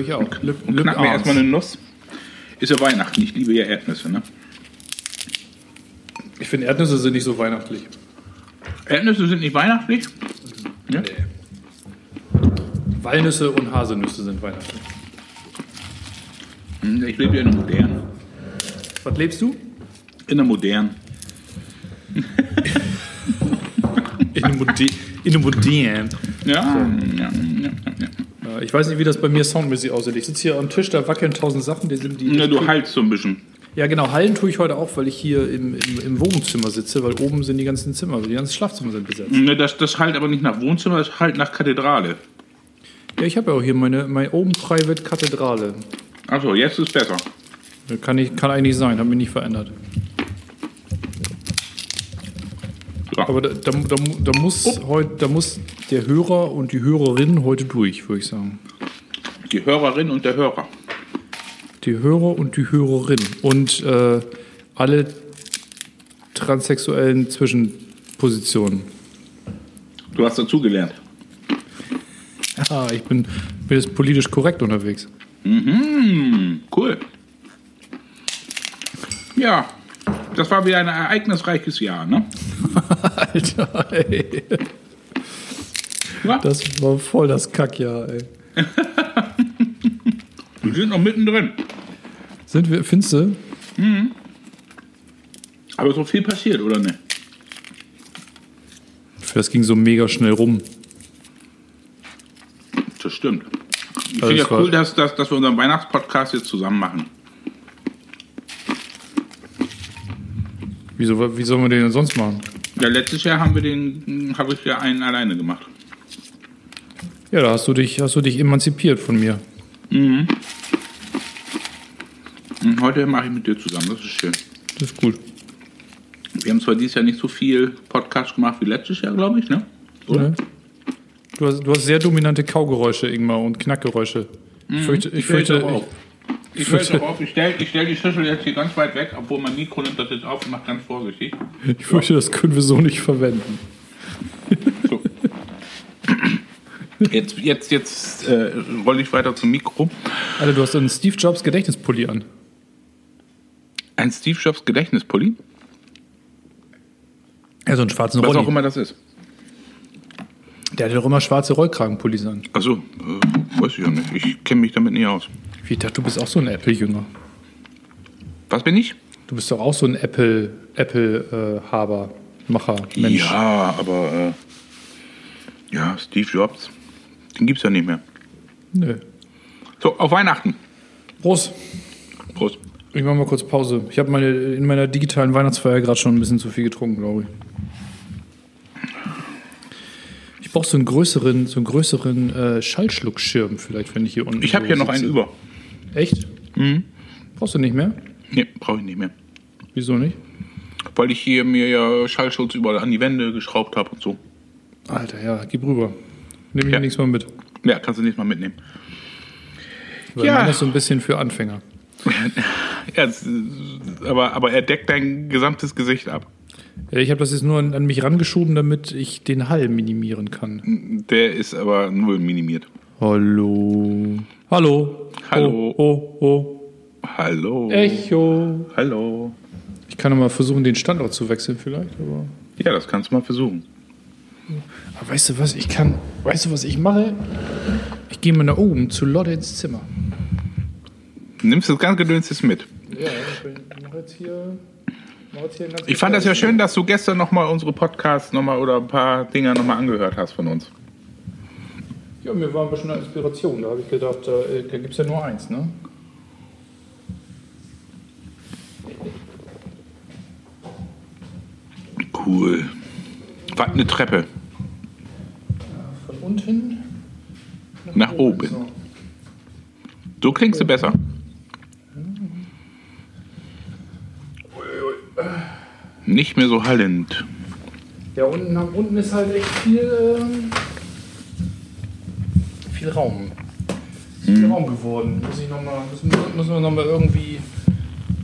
Ja, ich auch. Lip, Lip Knack mir erstmal eine Nuss. Ist ja Weihnachten. Ich liebe ja Erdnüsse, ne? Ich finde, Erdnüsse sind nicht so weihnachtlich. Erdnüsse sind nicht weihnachtlich? Ja? Walnüsse und Haselnüsse sind weihnachtlich. Hm, Ich lebe ja in der modernen. Was lebst du? In der modernen. In einem, Mode in einem modernen. Ja, ja. Ja, Ich weiß nicht, wie das bei mir soundmäßig aussieht. Ich sitze hier am Tisch, da wackeln tausend Sachen. Die sind die ja. Du heilst so ein bisschen. ja, genau. Hallen tue ich heute auch, weil ich hier im, im, im Wohnzimmer sitze, weil oben sind die ganzen Zimmer, die ganzen Schlafzimmer sind besetzt. Ne, Das, das halt aber nicht nach Wohnzimmer, das halt nach Kathedrale. Ja, ich habe ja auch hier meine, meine Open Private Kathedrale. Achso, jetzt ist besser. Kann, ich, kann eigentlich sein, hat mich nicht verändert. So. Aber da, da, da, da, muss heut, da muss der Hörer und die Hörerin heute durch, würde ich sagen. Die Hörerin und der Hörer. Die Hörer und die Hörerin. Und äh, alle transsexuellen Zwischenpositionen. Du hast dazugelernt. Ah, ich bin, bin jetzt politisch korrekt unterwegs. Mhm, cool. Ja, das war wieder ein ereignisreiches Jahr, ne? Alter, ey. Das war voll das Kackjahr, ey. wir sind noch mittendrin. Sind wir, findest du? Aber so viel passiert, oder ne? Das ging so mega schnell rum. Das stimmt. Ich Also finde ja cool, dass, dass, dass wir unseren Weihnachtspodcast jetzt zusammen machen. Wieso, wie sollen wir den denn sonst machen? Ja, letztes Jahr haben wir den, habe ich ja einen alleine gemacht. Ja, da hast du dich, hast du dich emanzipiert von mir. Und heute mache ich mit dir zusammen, das ist schön. Das ist gut. Wir haben zwar dieses Jahr nicht so viel Podcast gemacht wie letztes Jahr, glaube ich, ne? Oder? Ja. Du, hast, du hast sehr dominante Kaugeräusche, Ingmar, und Knackgeräusche. Ich fürchte, ich fürchte, auf. ich, Ich fürchte, auf. Ich stelle ich stell die Schüssel jetzt hier ganz weit weg, obwohl mein Mikro nimmt das jetzt auf und macht ganz vorsichtig. ich fürchte, das können wir so nicht verwenden. So. Jetzt, jetzt, jetzt äh, rolle ich weiter zum Mikro. Alter, du hast einen Steve Jobs Gedächtnispulli an. Ein Steve Jobs Gedächtnispulli, Ja, so einen schwarzen was auch immer das ist. Der hatte doch immer schwarze Rollkragenpullis an. Achso, äh, weiß ich ja nicht. Ich kenne mich damit nie aus. Ich dachte, du bist auch so ein Apple-Jünger. Was bin ich? Du bist doch auch so ein Apple, Apple-Haber, Macher, Mensch. Ja, aber äh, ja, Steve Jobs, den gibt's ja nicht mehr. Nö. So, auf Weihnachten. Prost. Prost. Ich mach mal kurz Pause. Ich habe meine, in meiner digitalen Weihnachtsfeier gerade schon ein bisschen zu viel getrunken, glaube ich. Ich brauche so einen größeren, so einen größeren äh, Schallschluckschirm vielleicht, wenn ich hier unten. Ich habe hier noch einen über. Echt? Mhm. Brauchst du nicht mehr? Nee, brauche ich nicht mehr. Wieso nicht? Weil ich hier mir ja Schallschutz überall an die Wände geschraubt habe und so. Alter, ja, gib rüber. Nehme ich Ja. nichts mehr mit. Ja, kannst du nächstes Mal mitnehmen. Weil Ja. ist so ein bisschen für Anfänger. Ja, aber, aber er deckt dein gesamtes Gesicht ab. Ja, Ich habe das jetzt nur an, an mich rangeschoben, damit ich den Hall minimieren kann. Der ist aber null minimiert. Hallo. Hallo. Hallo. Oh, oh, oh. Hallo. Echo. Hallo. Ich kann mal versuchen, den Standort zu wechseln vielleicht, aber... Ja, das kannst du mal versuchen. Weißt du was, ich kann... Weißt du, was ich mache? Ich gehe mal nach oben zu Lotte ins Zimmer. Nimmst das ganze Gedöns jetzt mit. Ja, ich mache jetzt hier... mach jetzt hier einen ganzen Ich fand das ja schön, dass du gestern nochmal unsere Podcasts nochmal oder ein paar Dinger nochmal angehört hast von uns. Ja, mir war ein bisschen eine Inspiration. Da habe ich gedacht, da, äh, da gibt es ja nur eins, ne? Cool. Was eine Treppe. Unten Nach oben. So. So klingst du besser. Nicht mehr so hallend. Ja, unten, unten ist halt echt viel, ähm, viel Raum. Ist Viel Raum geworden. Muss ich noch mal, müssen, wir- müssen wir nochmal irgendwie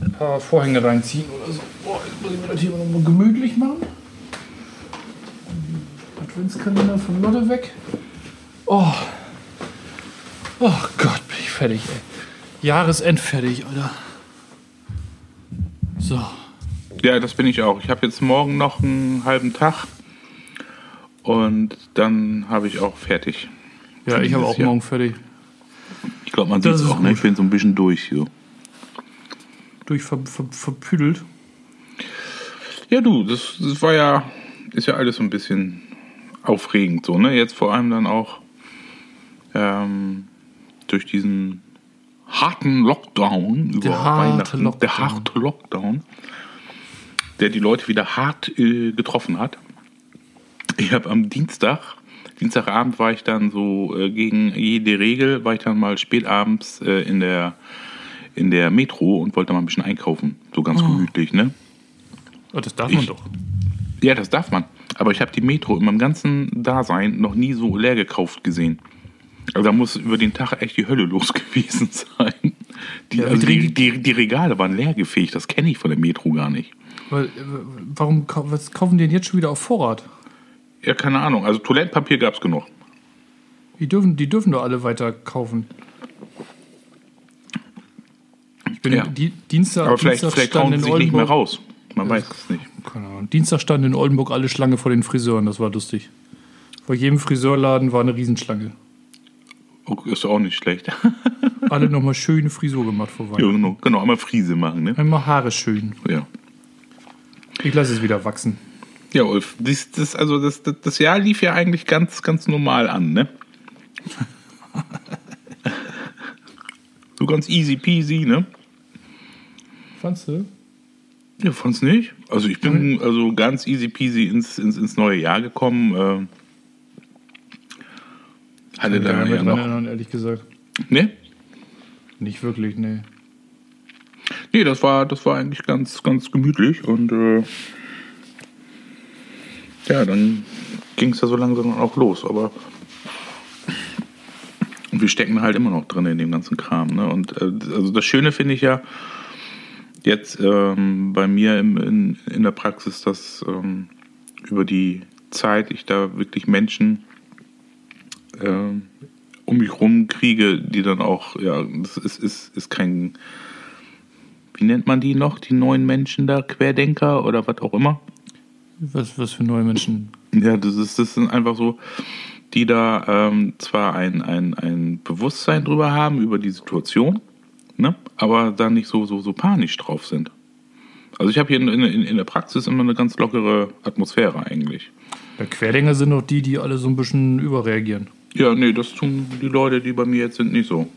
ein paar Vorhänge reinziehen oder so. Boah, jetzt muss ich mir das hier nochmal gemütlich machen. Adventskalender von Lotte weg. Oh. Oh Gott, bin ich fertig, ey. Jahresendfertig, Alter. So. Ja, das bin ich auch. Ich habe jetzt morgen noch einen halben Tag und dann habe ich auch fertig. Ja, ich habe auch Jahr. morgen fertig. Ich glaube, man sieht es auch. Ne? Ich bin so ein bisschen durch. So. Durch ver, ver, verpüdelt. Ja, du, das, das war ja, ist ja alles so ein bisschen aufregend so, ne? Jetzt vor allem dann auch ähm, durch diesen harten Lockdown über Der harte Weihnachten, Lockdown. der harte Lockdown, der die Leute wieder hart äh, getroffen hat. Ich habe am Dienstag, Dienstagabend war ich dann so äh, gegen jede Regel, war ich dann mal spätabends äh, in der in der Metro und wollte mal ein bisschen einkaufen, so ganz gemütlich, ne? Oh, das darf man Ich- doch. Ja, das darf man. Aber ich habe die Metro in meinem ganzen Dasein noch nie so leer gekauft gesehen. Also da muss über den Tag echt die Hölle los gewesen sein. Die, Ja, also die, die, die Regale waren leergefegt. Das kenne ich von der Metro gar nicht. Weil, äh, warum was kaufen die denn jetzt schon wieder auf Vorrat? Ja, keine Ahnung. Also Toilettenpapier gab es genug. Die dürfen, die dürfen doch alle weiter kaufen. Ich bin Ja. die, Dienstag, Aber vielleicht, Dienstag vielleicht trauen sie sich nicht mehr raus. Man weiß es nicht. Ahnung. Dienstag stand in Oldenburg alle Schlange vor den Friseuren, das war lustig. Vor jedem Friseurladen war eine Riesenschlange. Oh, ist auch nicht schlecht. Alle nochmal schöne Frisur gemacht vor ja, Weihnachten. genau. genau, einmal Friese machen, ne? Einmal Haare schön. Ja. Ich lasse es wieder wachsen. Ja, Ulf, das, das, also das, das, das Jahr lief ja eigentlich ganz, ganz normal an, ne? so ganz easy peasy, ne? Fandst du? Ja, fand's nicht. Also ich bin also ganz easy peasy ins, ins, ins neue Jahr gekommen. Äh, hatte da ja noch. erinnern, ehrlich gesagt. Ne? Nicht wirklich, nee. Nee, das war, das war eigentlich ganz, ganz gemütlich und äh, ja, dann ging es ja so langsam auch los, aber und wir stecken halt immer noch drin in dem ganzen Kram. Ne? Und äh, also das Schöne finde ich ja jetzt ähm, bei mir im, in, in der Praxis, dass ähm, über die Zeit ich da wirklich Menschen ähm, um mich rum kriege, die dann auch, ja, das ist, ist, ist kein, wie nennt man die noch, die neuen Menschen da, Querdenker oder was auch immer? Was, was für neue Menschen. Ja, das, ist, das sind einfach so, die da ähm, zwar ein, ein, ein Bewusstsein drüber haben, über die Situation, ne? Aber da nicht so, so, so panisch drauf sind. Also ich habe hier in, in, in der Praxis immer eine ganz lockere Atmosphäre eigentlich. Ja, Querdenker sind doch die, die alle so ein bisschen überreagieren. Ja, nee, das tun die Leute, die bei mir jetzt sind, nicht so.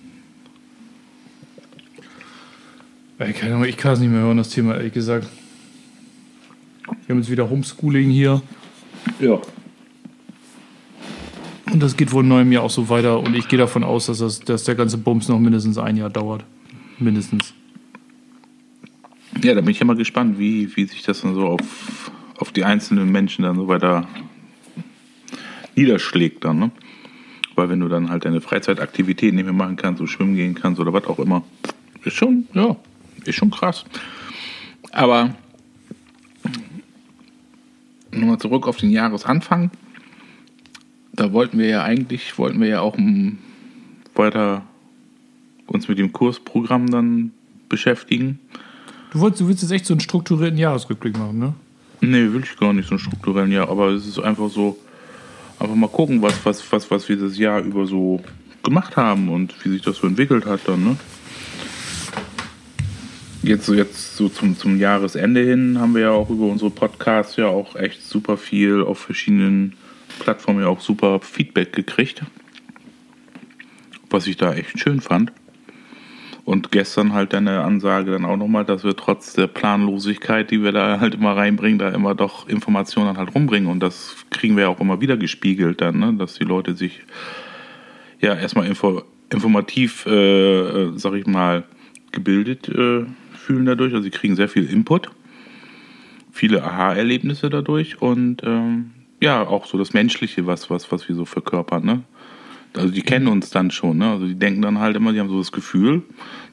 Keine Ahnung, ich kann es nicht mehr hören, das Thema, ehrlich gesagt. Wir haben jetzt wieder Homeschooling hier. Ja. Und das geht wohl im neuen Jahr auch so weiter. Und ich gehe davon aus, dass, das, dass der ganze Bums noch mindestens ein Jahr dauert. Mindestens. Ja, da bin ich ja mal gespannt, wie, wie sich das dann so auf, auf die einzelnen Menschen dann so weiter niederschlägt dann, ne? Weil wenn du dann halt deine Freizeitaktivitäten nicht mehr machen kannst, so schwimmen gehen kannst oder was auch immer, ist schon, ja, ist schon krass. Aber nochmal zurück auf den Jahresanfang. Da wollten wir ja eigentlich, wollten wir ja auch weiter uns mit dem Kursprogramm dann beschäftigen. Du, wolltest, du willst jetzt echt so einen strukturierten Jahresrückblick machen, ne? Nee, will ich gar nicht so einen strukturellen Jahr, aber es ist einfach so, einfach mal gucken, was, was, was, was wir das Jahr über so gemacht haben und wie sich das so entwickelt hat dann, ne? Jetzt, so- jetzt so zum, zum Jahresende hin haben wir ja auch über unsere Podcasts ja auch echt super viel auf verschiedenen Plattformen ja auch super Feedback gekriegt. Was ich da echt schön fand. Und gestern halt deine Ansage dann auch nochmal, dass wir trotz der Planlosigkeit, die wir da halt immer reinbringen, da immer doch Informationen halt rumbringen. Und das kriegen wir ja auch immer wieder gespiegelt dann, ne? dass die Leute sich ja erstmal info informativ, äh, äh, sag ich mal, gebildet äh, fühlen dadurch. Also sie kriegen sehr viel Input, viele Aha-Erlebnisse dadurch und ähm, ja, auch so das Menschliche, was, was, was wir so verkörpern. Ne? Also die kennen uns dann schon, ne? Also die denken dann halt immer, die haben so das Gefühl,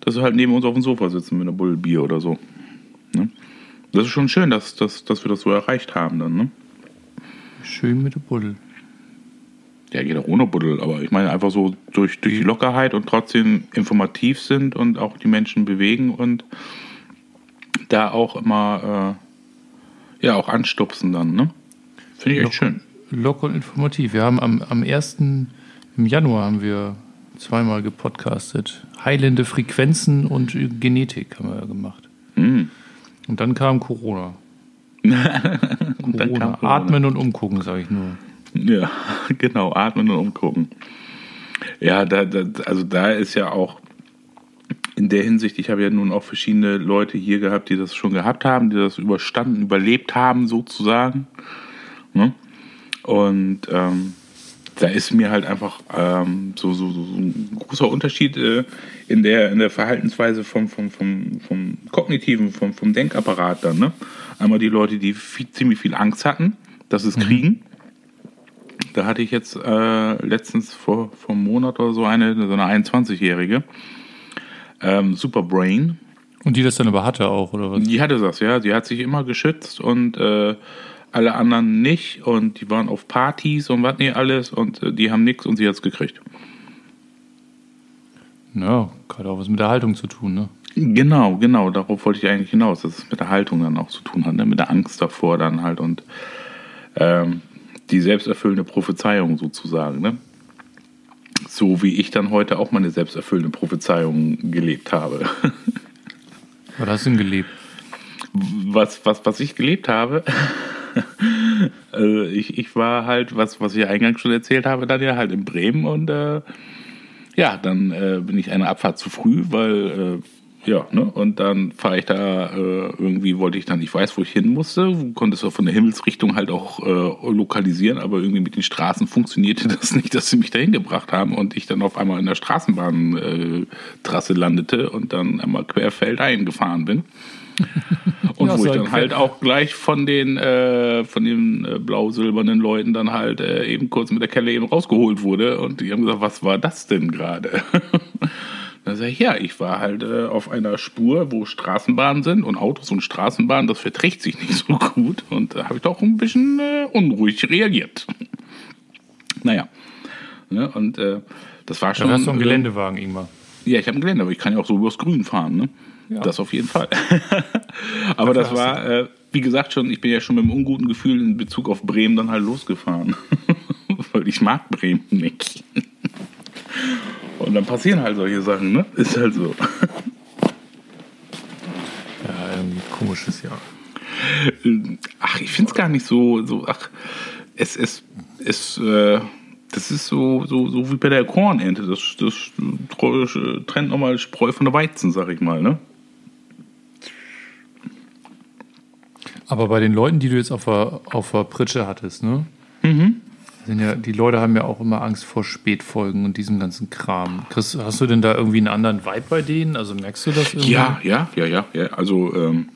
dass sie halt neben uns auf dem Sofa sitzen mit einer Bulle Bier oder so. Ne? Das ist schon schön, dass, dass, dass wir das so erreicht haben dann, ne? Schön mit der Buddel. Ja, geht auch ohne Buddel, aber ich meine einfach so durch, durch die Lockerheit und trotzdem informativ sind und auch die Menschen bewegen und da auch immer äh, ja auch anstupsen dann, ne? Finde ich echt schön. Locker und informativ. Wir haben am, am 1. im Januar haben wir zweimal gepodcastet. Heilende Frequenzen und Genetik haben wir gemacht. Hm. Und dann kam Corona. und Corona. dann kam Corona. Atmen und umgucken, sage ich nur. Ja, genau, atmen und umgucken. Ja, da, da, also da ist ja auch in der Hinsicht, ich habe ja nun auch verschiedene Leute hier gehabt, die das schon gehabt haben, die das überstanden, überlebt haben sozusagen. Ne? Und ähm, da ist mir halt einfach ähm, so, so, so ein großer Unterschied äh, in, der, in der Verhaltensweise vom, vom, vom, vom kognitiven, vom, vom Denkapparat dann. Ne? Einmal die Leute, die viel, ziemlich viel Angst hatten, dass es kriegen. Da hatte ich jetzt äh, letztens vor, vor einem Monat oder so eine, so eine 21-Jährige. Ähm, Super Brain. Und die das dann aber hatte auch, oder was? Die hatte das, ja. Sie hat sich immer geschützt und äh, alle anderen nicht. Und die waren auf Partys und was nicht alles und äh, die haben nichts und sie hat es gekriegt. Ja, gerade auch was mit der Haltung zu tun, ne? Genau, genau. Darauf wollte ich eigentlich hinaus, dass es mit der Haltung dann auch zu tun hat, ne? mit der Angst davor dann halt und ähm, die selbsterfüllende Prophezeiung sozusagen. Ne? So wie ich dann heute auch meine selbsterfüllende Prophezeiung gelebt habe. Was hast du denn gelebt? Was, was, was ich gelebt habe, also ich, ich war halt, was, was ich eingangs schon erzählt habe, dann ja halt in Bremen und äh, ja, dann äh, bin ich eine Abfahrt zu früh, weil äh, ja, ne, und dann fahre ich da, äh, irgendwie wollte ich dann, ich weiß, wo ich hin musste, konnte es auch von der Himmelsrichtung halt auch äh, lokalisieren, aber irgendwie mit den Straßen funktionierte das nicht, dass sie mich dahin gebracht haben und ich dann auf einmal in der Straßenbahntrasse landete und dann einmal querfeldein gefahren bin. Und Ja, wo ich dann halt auch gleich von den, äh, von den äh, blau-silbernen Leuten dann halt äh, eben kurz mit der Kelle eben rausgeholt wurde. Und die haben gesagt, was war das denn gerade? Dann sag ich, ja, ich war halt äh, auf einer Spur, wo Straßenbahnen sind und Autos und Straßenbahnen, das verträgt sich nicht so gut. Und da habe ich doch ein bisschen äh, unruhig reagiert. naja. Ne, und äh, das war schon. Dann hast du einen Geländewagen, Ingmar. ja, ich habe ein Gelände, aber ich kann ja auch so übers Grün fahren, ne? Ja. Das auf jeden Fall. aber das war, äh, wie gesagt, schon, ich bin ja schon mit einem unguten Gefühl in Bezug auf Bremen dann halt losgefahren. Weil ich mag Bremen nicht. Und dann passieren halt solche Sachen, ne? Ist halt so. Ja, irgendwie komisches Jahr. Ach, ich finde es gar nicht so, so, ach, es, es, es, äh, das ist so, so, so wie bei der Kornernte. Das, das treu- trennt nochmal Spreu von der Weizen, sag ich mal, ne? Aber bei den Leuten, die du jetzt auf der, auf der Pritsche hattest, ne? Mhm. Sind ja, die Leute haben ja auch immer Angst vor Spätfolgen und diesem ganzen Kram. Chris, hast du denn da irgendwie einen anderen Vibe bei denen? Also merkst du das irgendwie? Ja, ja, ja, ja, ja. Also ähm,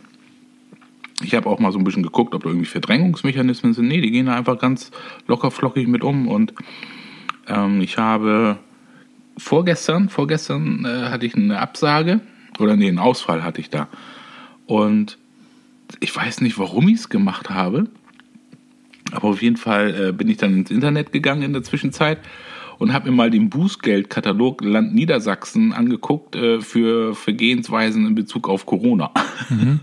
ich habe auch mal so ein bisschen geguckt, ob da irgendwie Verdrängungsmechanismen sind. Nee, die gehen da einfach ganz locker flockig mit um. Und ähm, ich habe vorgestern, vorgestern äh, hatte ich eine Absage oder nee, einen Ausfall hatte ich da. Und ich weiß nicht, warum ich es gemacht habe. Aber auf jeden Fall äh, bin ich dann ins Internet gegangen in der Zwischenzeit und habe mir mal den Bußgeldkatalog Land Niedersachsen angeguckt äh, für Vergehensweisen in Bezug auf Corona.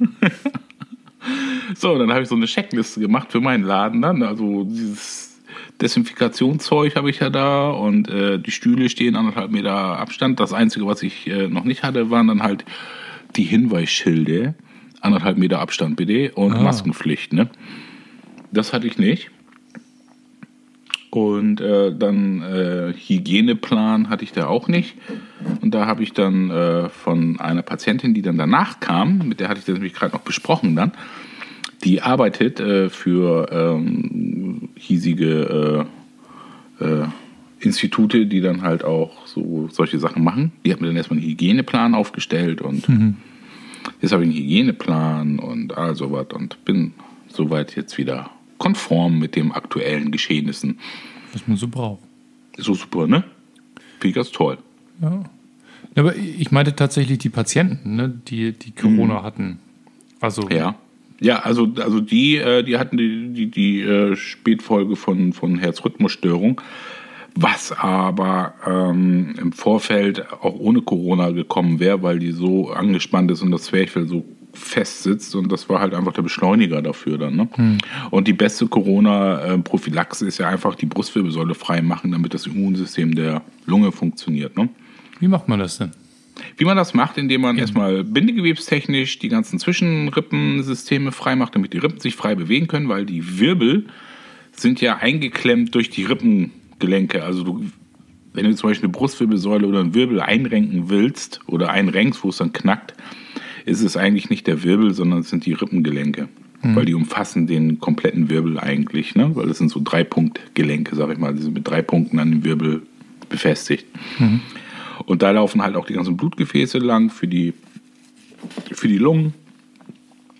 so, dann habe ich so eine Checkliste gemacht für meinen Laden dann. Also dieses Desinfikationszeug habe ich ja da und äh, die Stühle stehen anderthalb Meter Abstand. Das Einzige, was ich äh, noch nicht hatte, waren dann halt die Hinweisschilder. Anderthalb Meter Abstand bitte und Ah. Maskenpflicht, ne? Das hatte ich nicht. Und äh, dann äh, Hygieneplan hatte ich da auch nicht. Und da habe ich dann äh, von einer Patientin, die dann danach kam, mit der hatte ich das nämlich gerade noch besprochen dann, die arbeitet äh, für ähm, hiesige äh, äh, Institute, die dann halt auch so solche Sachen machen. Die hat mir dann erstmal einen Hygieneplan aufgestellt und jetzt habe ich einen Hygieneplan und all sowas und bin soweit jetzt wieder konform mit dem aktuellen Geschehnissen. Was man so braucht. Ist so super, ne? Finde ich ganz toll. Ja. Aber ich meinte tatsächlich die Patienten, ne, die, die Corona hatten. Also, Mhm. Ja. Ja, also, also die, äh, die hatten die, die, die äh, Spätfolge von, von Herzrhythmusstörung, Was aber ähm, im Vorfeld auch ohne Corona gekommen wäre, weil die so angespannt ist und das Zwerchfell so fest sitzt und das war halt einfach der Beschleuniger dafür dann. Ne? Hm. Und die beste Corona-Prophylaxe ist ja einfach die Brustwirbelsäule frei machen, damit das Immunsystem der Lunge funktioniert. Ne? Wie macht man das denn? Wie man das macht, indem man ja. erstmal bindegewebstechnisch die ganzen Zwischenrippensysteme frei macht, damit die Rippen sich frei bewegen können, weil die Wirbel sind ja eingeklemmt durch die Rippengelenke. Also du, wenn du zum Beispiel eine Brustwirbelsäule oder einen Wirbel einrenken willst oder einrenkst, wo es dann knackt, ist es eigentlich nicht der Wirbel, sondern es sind die Rippengelenke. Mhm. Weil die umfassen den kompletten Wirbel eigentlich, ne? Weil das sind so drei Punktgelenke, sag ich mal. Die sind mit drei Punkten an dem Wirbel befestigt. Mhm. Und da laufen halt auch die ganzen Blutgefäße lang für die, für die Lungen.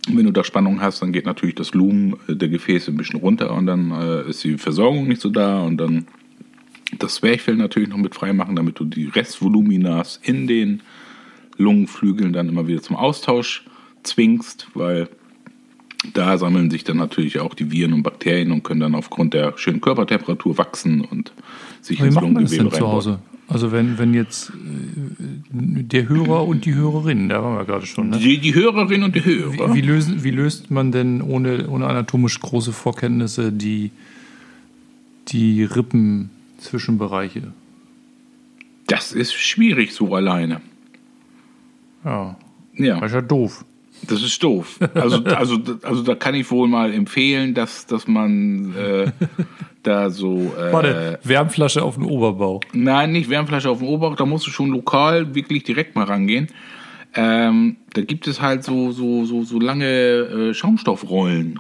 wenn du da Spannung hast, dann geht natürlich das Lumen der Gefäße ein bisschen runter und dann äh, ist die Versorgung nicht so da und dann das Zwerchfell natürlich noch mit freimachen, damit du die Restvoluminas in den Lungenflügeln dann immer wieder zum Austausch zwingst, weil da sammeln sich dann natürlich auch die Viren und Bakterien und können dann aufgrund der schönen Körpertemperatur wachsen und sich ins Lungengewebe reinbauen. Also wenn, wenn jetzt äh, der Hörer und die Hörerin, da waren wir gerade schon. Ne? Die, die Hörerin und die Hörer. Wie, wie, lösen, wie löst man denn ohne, ohne anatomisch große Vorkenntnisse die, die Rippenzwischenbereiche? Das ist schwierig so alleine. Ja. Ja. Das ist ja doof. Das ist doof. Also, also, also da kann ich wohl mal empfehlen, dass, dass man äh, da so. Äh, Warte, Wärmflasche auf den Oberbauch. Nein, nicht Wärmflasche auf den Oberbauch, da musst du schon lokal wirklich direkt mal rangehen. Ähm, da gibt es halt so, so, so, so lange äh, Schaumstoffrollen.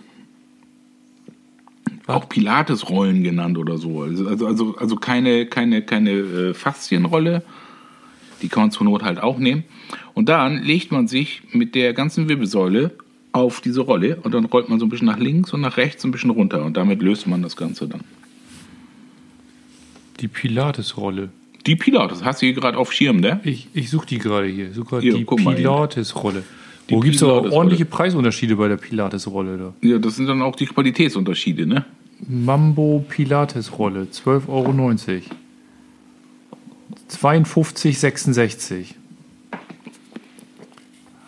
Auch Pilatesrollen genannt oder so. Also, also, also, keine, keine, keine äh, Faszienrolle. Die kann man zur Not halt auch nehmen. Und dann legt man sich mit der ganzen Wirbelsäule auf diese Rolle und dann rollt man so ein bisschen nach links und nach rechts ein bisschen runter und damit löst man das Ganze dann. Die Pilates-Rolle. Die Pilates, hast du hier gerade auf Schirm, ne? Ich, ich suche die gerade hier. Suche die Pilates-Rolle. Wo gibt es aber ordentliche Preisunterschiede bei der Pilates-Rolle da? Ja, das sind dann auch die Qualitätsunterschiede, ne? Mambo Pilates-Rolle, 12,90 Euro. 52,66.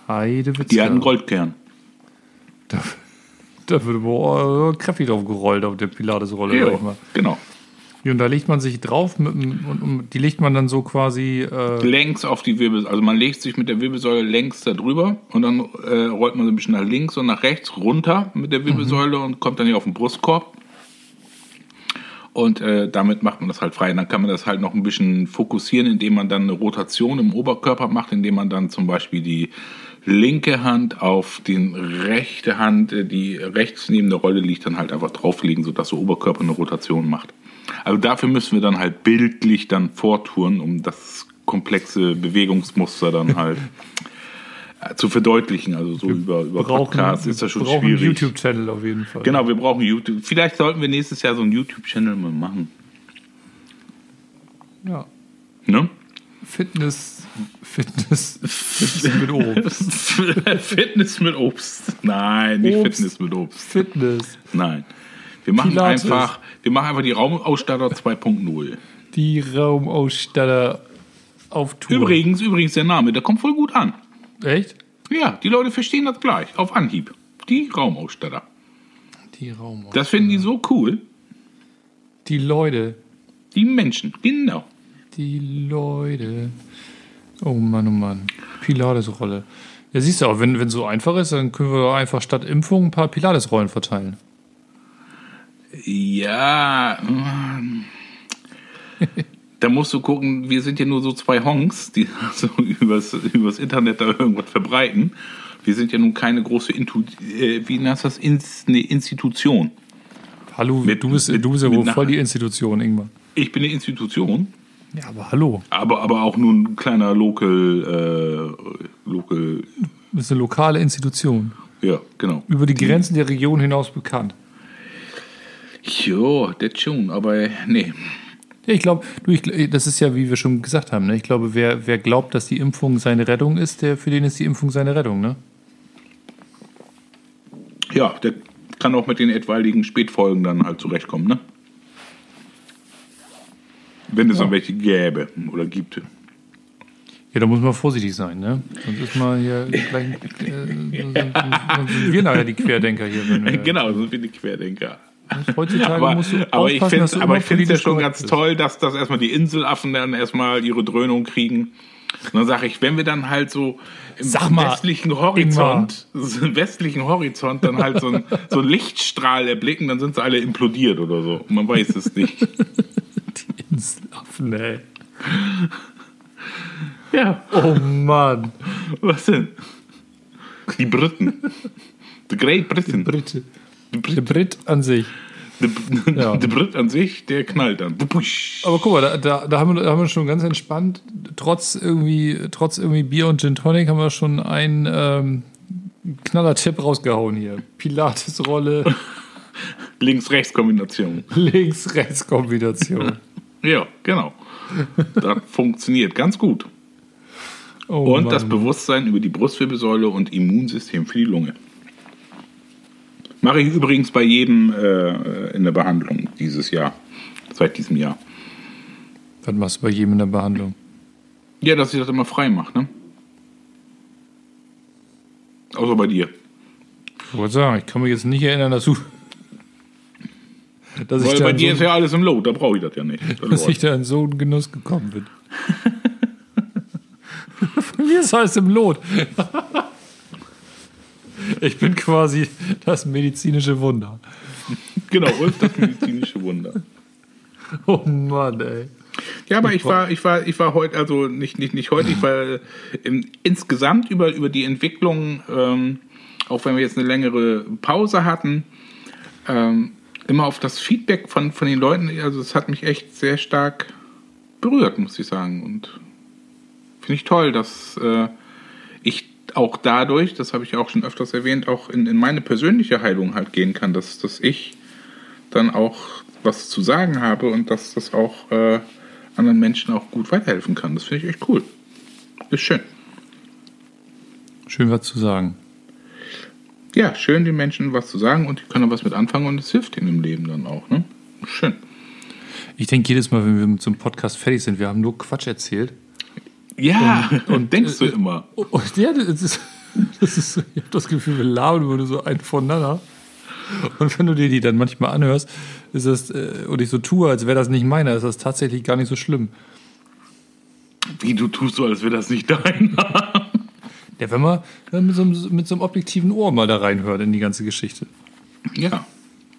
Heidewitzka. Die hatten Goldkern. Da, da wird aber kräftig drauf gerollt auf der Pilates-Rolle. Ja, genau. Und da legt man sich drauf mit, und, und die legt man dann so quasi. Äh längs auf die Wirbelsäule. Also man legt sich mit der Wirbelsäule längs da drüber und dann äh, rollt man so ein bisschen nach links und nach rechts runter mit der Wirbelsäule mhm. und kommt dann hier auf den Brustkorb. Und äh, damit macht man das halt frei. Und dann kann man das halt noch ein bisschen fokussieren, indem man dann eine Rotation im Oberkörper macht, indem man dann zum Beispiel die linke Hand auf die rechte Hand, äh, die rechts neben der Rolle liegt, dann halt einfach drauflegen, sodass der Oberkörper eine Rotation macht. Also dafür müssen wir dann halt bildlich dann vortouren, um das komplexe Bewegungsmuster dann halt zu verdeutlichen. Also so wir über, über brauchen, Podcasts ist das schon schwierig. Wir brauchen einen YouTube-Channel auf jeden Fall. Genau, wir brauchen YouTube. Vielleicht sollten wir nächstes Jahr so einen YouTube-Channel mal machen. Ja. Ne? Fitness, Fitness, Fitness mit Obst. Fitness mit Obst. Nein, nicht Obst, Fitness mit Obst. Fitness. Nein. Wir machen Pilates. einfach, wir machen einfach die Raumausstatter 2.0. Die Raumausstatter auf Tour. Übrigens, übrigens der Name, der kommt voll gut an. Echt? Ja, die Leute verstehen das gleich, auf Anhieb. Die Raumausstatter. Die Raumausstatter. Das finden die so cool. Die Leute. Die Menschen, genau. Die Leute. Oh Mann, oh Mann. Pilates-Rolle. Ja, siehst du auch, wenn es so einfach ist, dann können wir einfach statt Impfung ein paar Pilates-Rollen verteilen. Ja. da musst du gucken, wir sind ja nur so zwei Honks, die so übers, übers Internet da irgendwas verbreiten. Wir sind ja nun keine große Intu äh, wie nennt das Ins eine Institution. Hallo, mit, du bist, mit, du bist ja wohl voll die Institution, Ingmar. Ich bin eine Institution. Ja, aber hallo. Aber, aber auch nur ein kleiner Local. Äh, Local das ist eine lokale Institution. Ja, genau. Über die Grenzen der Region hinaus bekannt. Jo, das schon, aber nee. Ja, ich glaube, das ist ja, wie wir schon gesagt haben, ne? ich glaube, wer, wer glaubt, dass die Impfung seine Rettung ist, der, für den ist die Impfung seine Rettung, ne? Ja, der kann auch mit den etwaigen Spätfolgen dann halt zurechtkommen, ne? Wenn es noch welche gäbe oder gibt. Ja, da muss man vorsichtig sein, ne? Sonst ist man hier gleich. Äh, sonst, sonst sind wir nachher die Querdenker hier. Wenn wir, Genau, sonst bin ich Querdenker. Heutzutage Aber, musst du aber ich finde aber ich ja politisch schon ganz bist. toll, dass, dass erstmal die Inselaffen dann erstmal ihre Dröhnung kriegen. Und dann sage ich, wenn wir dann halt so im Sag mal, westlichen Horizont, im westlichen Horizont dann halt so ein, so einen Lichtstrahl erblicken, dann sind sie alle implodiert oder so. Man weiß es nicht. Inselaffen, ey. Ja, Oh Mann. was denn? Die Briten. The Great Britain. Brite. Der Brit an sich. Der, Ja. Brit an sich, der knallt dann. Aber guck mal, da, da, da, haben wir, da haben wir schon ganz entspannt, trotz irgendwie, trotz irgendwie Bier und Gin Tonic, haben wir schon einen ähm, Knaller-Tipp rausgehauen hier. Pilates-Rolle, Links-Rechts-Kombination. Links-Rechts-Kombination. Ja, genau. Das funktioniert ganz gut. Oh Und Mann. das Bewusstsein über die Brustwirbelsäule und Immunsystem für die Lunge. Mache ich übrigens bei jedem äh, in der Behandlung dieses Jahr. Seit diesem Jahr. Was machst du bei jedem in der Behandlung? Ja, dass ich das immer frei mache, ne? Außer bei dir. Ich wollte sagen, ich kann mich jetzt nicht erinnern, dass du. Dass ich, Weil bei dir so, ist ja alles im Lot, da brauche ich das ja nicht. Das dass ich läuft. da in so einen Genuss gekommen bin. Bei mir ist alles im Lot. Ich bin quasi das medizinische Wunder. genau, Ulf, das medizinische Wunder. Oh Mann, ey. Ja, aber ich war, ich war, ich war heute, also nicht, nicht, nicht heute, ich war äh, im, insgesamt über, über die Entwicklung, ähm, auch wenn wir jetzt eine längere Pause hatten, ähm, immer auf das Feedback von, von den Leuten, also es hat mich echt sehr stark berührt, muss ich sagen. Und finde ich toll, dass äh, auch dadurch, das habe ich auch schon öfters erwähnt, auch in, in meine persönliche Heilung halt gehen kann, dass, dass ich dann auch was zu sagen habe und dass das auch äh, anderen Menschen auch gut weiterhelfen kann. Das finde ich echt cool. Ist schön. Schön was zu sagen. Ja, schön, den Menschen was zu sagen und die können da was mit anfangen und es hilft ihnen im Leben dann auch. Ne? Schön. Ich denke jedes Mal, wenn wir mit so einem Podcast fertig sind, wir haben nur Quatsch erzählt. Ja, Und- und, denkst du äh, immer. Und ja, das ist, das ist, ich habe das Gefühl, wir labern nur so einen voneinander. Und wenn du dir die dann manchmal anhörst, ist das, äh, und ich so tue, als wäre das nicht meiner, ist das tatsächlich gar nicht so schlimm. Wie du tust so, als wäre das nicht deiner. Ja, wenn man wenn man mit so, einem, mit so einem objektiven Ohr mal da reinhört in die ganze Geschichte. Ja,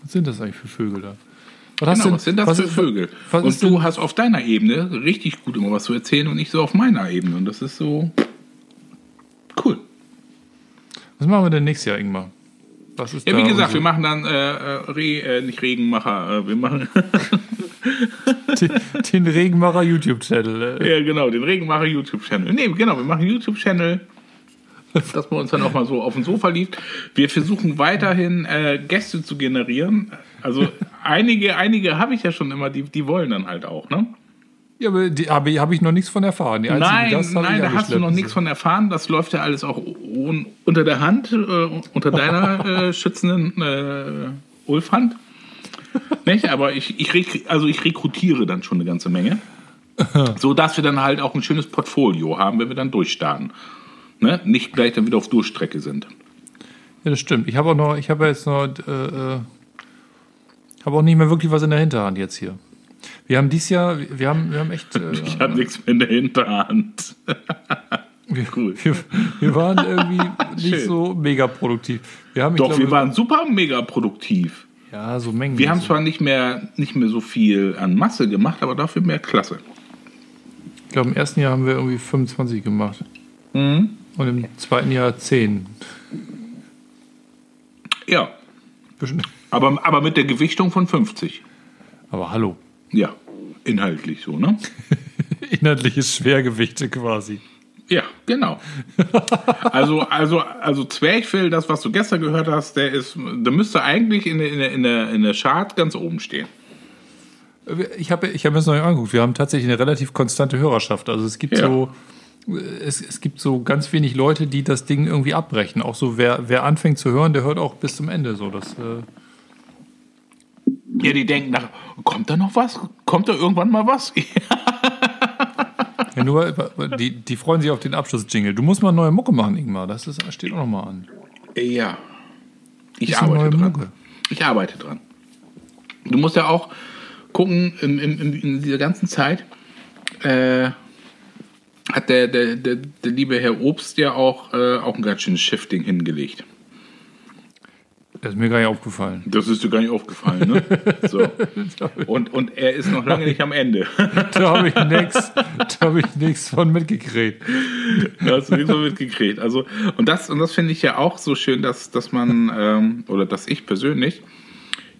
Was sind das eigentlich für Vögel da? Was, genau, was sind das für ist- Vögel? Was und du hast auf deiner Ebene richtig gut immer was zu erzählen und ich so auf meiner Ebene. Und das ist so cool. was machen wir denn nächstes Jahr, Ingmar? Was ist Ja, wie gesagt, wir machen dann äh, äh, Re, äh, nicht Regenmacher, äh, wir machen den, den Regenmacher YouTube-Channel. Äh. ja genau den Regenmacher YouTube-Channel. Nee, genau, wir machen einen YouTube-Channel, dass man uns dann auch mal so auf dem Sofa liegt. Wir versuchen weiterhin äh, Gäste zu generieren. Also einige, einige habe ich ja schon immer, die, die wollen dann halt auch, ne? Ja, aber die habe hab ich noch nichts von erfahren. Die Nein, Gast nein, da hast du noch nichts von erfahren. Das läuft ja alles auch un unter der Hand, äh, unter deiner äh, schützenden äh, Ulfhand. Nicht? Aber ich, ich, also ich rekrutiere dann schon eine ganze Menge. so dass wir dann halt auch ein schönes Portfolio haben, wenn wir dann durchstarten. Ne? Nicht gleich dann wieder auf Durchstrecke sind. Ja, das stimmt. Ich habe auch noch, ich habe jetzt noch, äh, äh, habe auch nicht mehr wirklich was in der Hinterhand jetzt hier. Wir haben dieses Jahr, wir haben, wir haben echt, äh, Ich habe nichts mehr in der Hinterhand. wir, cool. wir, wir waren irgendwie nicht so mega produktiv. Wir haben, ich Doch, glaube, wir waren super mega produktiv. ja so Mengen. Wir haben so. zwar nicht mehr, nicht mehr so viel an Masse gemacht, aber dafür mehr Klasse. Ich glaube, im ersten Jahr haben wir irgendwie 25 gemacht Mhm. Und im zweiten Jahr 10. Ja, aber, aber mit der Gewichtung von 50. Aber hallo, Ja, inhaltlich so, ne? inhaltliche Schwergewichte quasi. Ja, genau. Also, also, also Zwerchfell, das, was du gestern gehört hast, der ist, der müsste eigentlich in der, in der, in der, in der Chart ganz oben stehen. Ich habe ich hab mir das noch nicht angeguckt. Wir haben tatsächlich eine relativ konstante Hörerschaft. Also es gibt Ja. so es, es gibt so ganz wenig Leute, die das Ding irgendwie abbrechen. Auch so wer, wer anfängt zu hören, der hört auch bis zum Ende. So das. Äh, Ja, die denken nach, kommt da noch was? Kommt da irgendwann mal was? Ja, nur, die, die freuen sich auf den Abschlussjingle. Du musst mal neue Mucke machen, Ingmar. Das ist, steht auch noch mal an. Ja. Ich arbeite dran. Mucke. Ich arbeite dran. Du musst ja auch gucken, in, in, in, in dieser ganzen Zeit äh, hat der, der, der, der liebe Herr Obst ja auch, äh, auch ein ganz schönes Shifting hingelegt. Das ist mir gar nicht aufgefallen. Das ist dir gar nicht aufgefallen, ne? So. Und, und er ist noch lange nicht am Ende. Da habe ich nichts hab ich von mitgekriegt. Da hast du nichts mehr mitgekriegt. Also, und das, und das finde ich ja auch so schön, dass, dass man, ähm, oder dass ich persönlich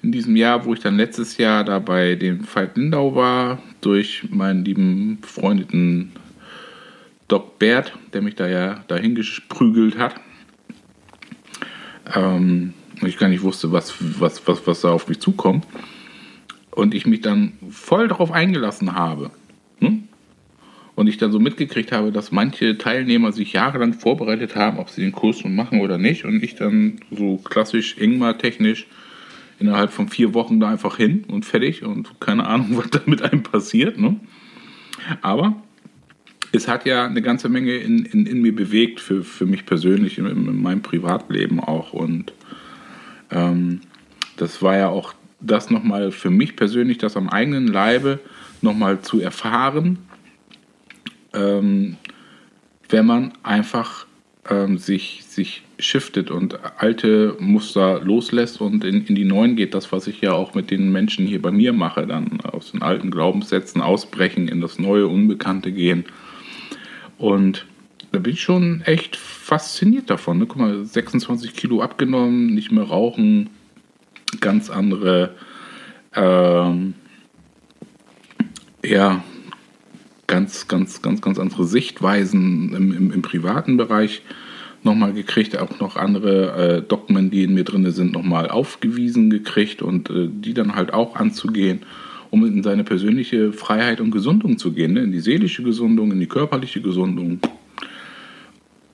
in diesem Jahr, wo ich dann letztes Jahr da bei dem Veit Lindau war, durch meinen lieben befreundeten Doc Bert, der mich da ja dahin gesprügelt hat, ähm, ich gar nicht wusste, was, was, was, was da auf mich zukommt. Und ich mich dann voll darauf eingelassen habe. Hm? Und ich dann so mitgekriegt habe, dass manche Teilnehmer sich jahrelang vorbereitet haben, ob sie den Kurs nun machen oder nicht. Und ich dann so klassisch Ingmar-technisch innerhalb von vier Wochen da einfach hin und fertig und keine Ahnung, was da mit einem passiert. Ne? Aber es hat ja eine ganze Menge in, in, in mir bewegt, für, für mich persönlich, in, in meinem Privatleben auch. Und ähm, das war ja auch das nochmal für mich persönlich, das am eigenen Leibe nochmal zu erfahren, ähm, wenn man einfach ähm, sich, sich shiftet und alte Muster loslässt und in, in die neuen geht. Das, was ich ja auch mit den Menschen hier bei mir mache, dann aus den alten Glaubenssätzen ausbrechen, in das neue, Unbekannte gehen. Und da bin ich schon echt fasziniert davon. Ne? Guck mal, 26 Kilo abgenommen, nicht mehr rauchen, ganz andere, ähm, ja, ganz, ganz, ganz, ganz andere Sichtweisen im, im, im privaten Bereich nochmal gekriegt, auch noch andere äh, Dogmen, die in mir drin sind, nochmal aufgewiesen gekriegt und äh, die dann halt auch anzugehen, um in seine persönliche Freiheit und Gesundung zu gehen, ne? in die seelische Gesundung, in die körperliche Gesundung.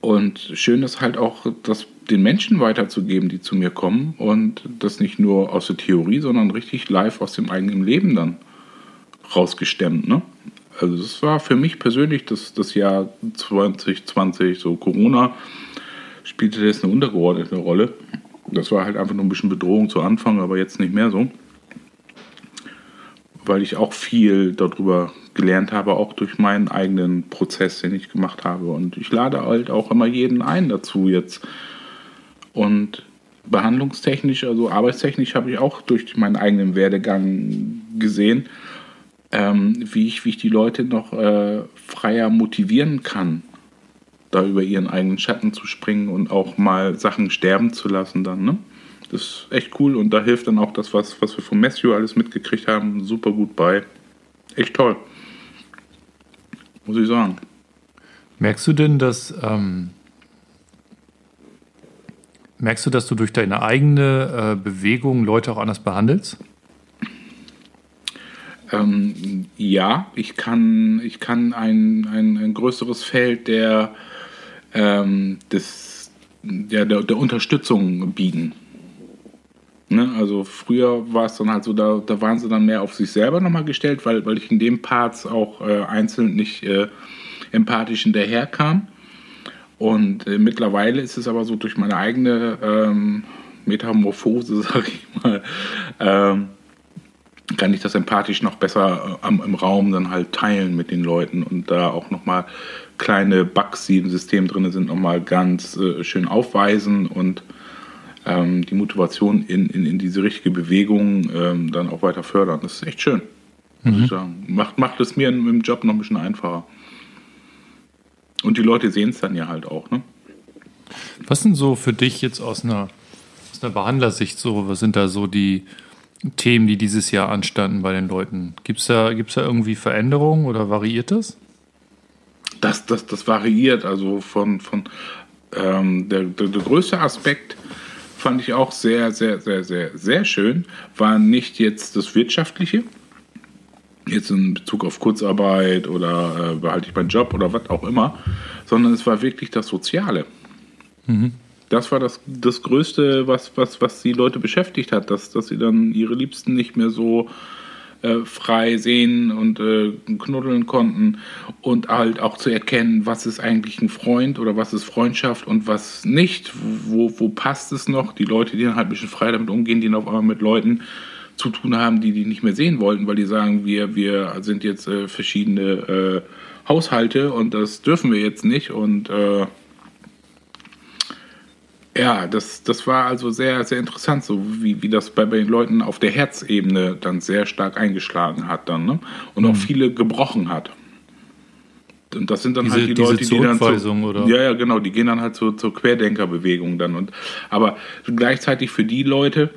Und schön ist halt auch, das den Menschen weiterzugeben, die zu mir kommen und das nicht nur aus der Theorie, sondern richtig live aus dem eigenen Leben dann rausgestemmt. Ne? Also das war für mich persönlich das, das Jahr 2020, so Corona, spielte das eine untergeordnete Rolle. Das war halt einfach nur ein bisschen Bedrohung zu Anfang, aber jetzt nicht mehr so. Weil ich auch viel darüber gelernt habe, auch durch meinen eigenen Prozess, den ich gemacht habe. Und ich lade halt auch immer jeden ein dazu jetzt. Und behandlungstechnisch, also arbeitstechnisch, habe ich auch durch meinen eigenen Werdegang gesehen, ähm, wie, ich, wie ich die Leute noch äh, freier motivieren kann, da über ihren eigenen Schatten zu springen und auch mal Sachen sterben zu lassen dann. Ne? Das ist echt cool und da hilft dann auch das, was, was wir von Matthew alles mitgekriegt haben, super gut bei. Echt toll. Muss ich sagen. Merkst du denn, dass ähm, merkst du, dass du durch deine eigene äh, Bewegung Leute auch anders behandelst? Ähm, ja, ich kann, ich kann ein, ein, ein größeres Feld der, ähm, des, der, der, der Unterstützung bieten. Ne? Also früher war es dann halt so, da, da waren sie dann mehr auf sich selber nochmal gestellt, weil, weil ich in dem Parts auch äh, einzeln nicht äh, empathisch hinterherkam. Und äh, mittlerweile ist es aber so durch meine eigene ähm, Metamorphose, sag ich mal, ähm, kann ich das empathisch noch besser äh, am, im Raum dann halt teilen mit den Leuten und da auch nochmal kleine Bugs, die im System drin sind, nochmal ganz äh, schön aufweisen und ähm, die Motivation in, in, in diese richtige Bewegung ähm, dann auch weiter fördern. Das ist echt schön, sagen. Macht, macht es mir im, im Job noch ein bisschen einfacher. Und die Leute sehen es dann ja halt auch, ne? Was sind so für dich jetzt aus einer, aus einer Behandlersicht so, was sind da so die Themen, die dieses Jahr anstanden bei den Leuten? Gibt es da, gibt's da irgendwie Veränderungen oder variiert das? Das, das, das variiert. Also von, von ähm, der, der, der größte Aspekt fand ich auch sehr, sehr, sehr, sehr, sehr schön, war nicht jetzt das Wirtschaftliche, jetzt in Bezug auf Kurzarbeit oder äh, behalte ich meinen Job oder was auch immer, sondern es war wirklich das Soziale. das war das, das Größte, was, was, was die Leute beschäftigt hat, dass, dass sie dann ihre Liebsten nicht mehr so äh, frei sehen und äh, knuddeln konnten und halt auch zu erkennen, was ist eigentlich ein Freund oder was ist Freundschaft und was nicht, wo, wo passt es noch. Die Leute, die dann halt ein bisschen frei damit umgehen, die dann auf einmal mit Leuten zu tun haben, die die nicht mehr sehen wollten, weil die sagen, wir, wir sind jetzt äh, verschiedene äh, Haushalte und das dürfen wir jetzt nicht und äh, ja, das, das war also sehr, sehr interessant, so wie, wie das bei, bei den Leuten auf der Herzebene dann sehr stark eingeschlagen hat dann, ne? Und mhm. auch viele gebrochen hat. Und das sind dann diese, halt die Leute, die dann so, oder? ja, ja, genau, die gehen dann halt so zur Querdenkerbewegung dann und aber gleichzeitig für die Leute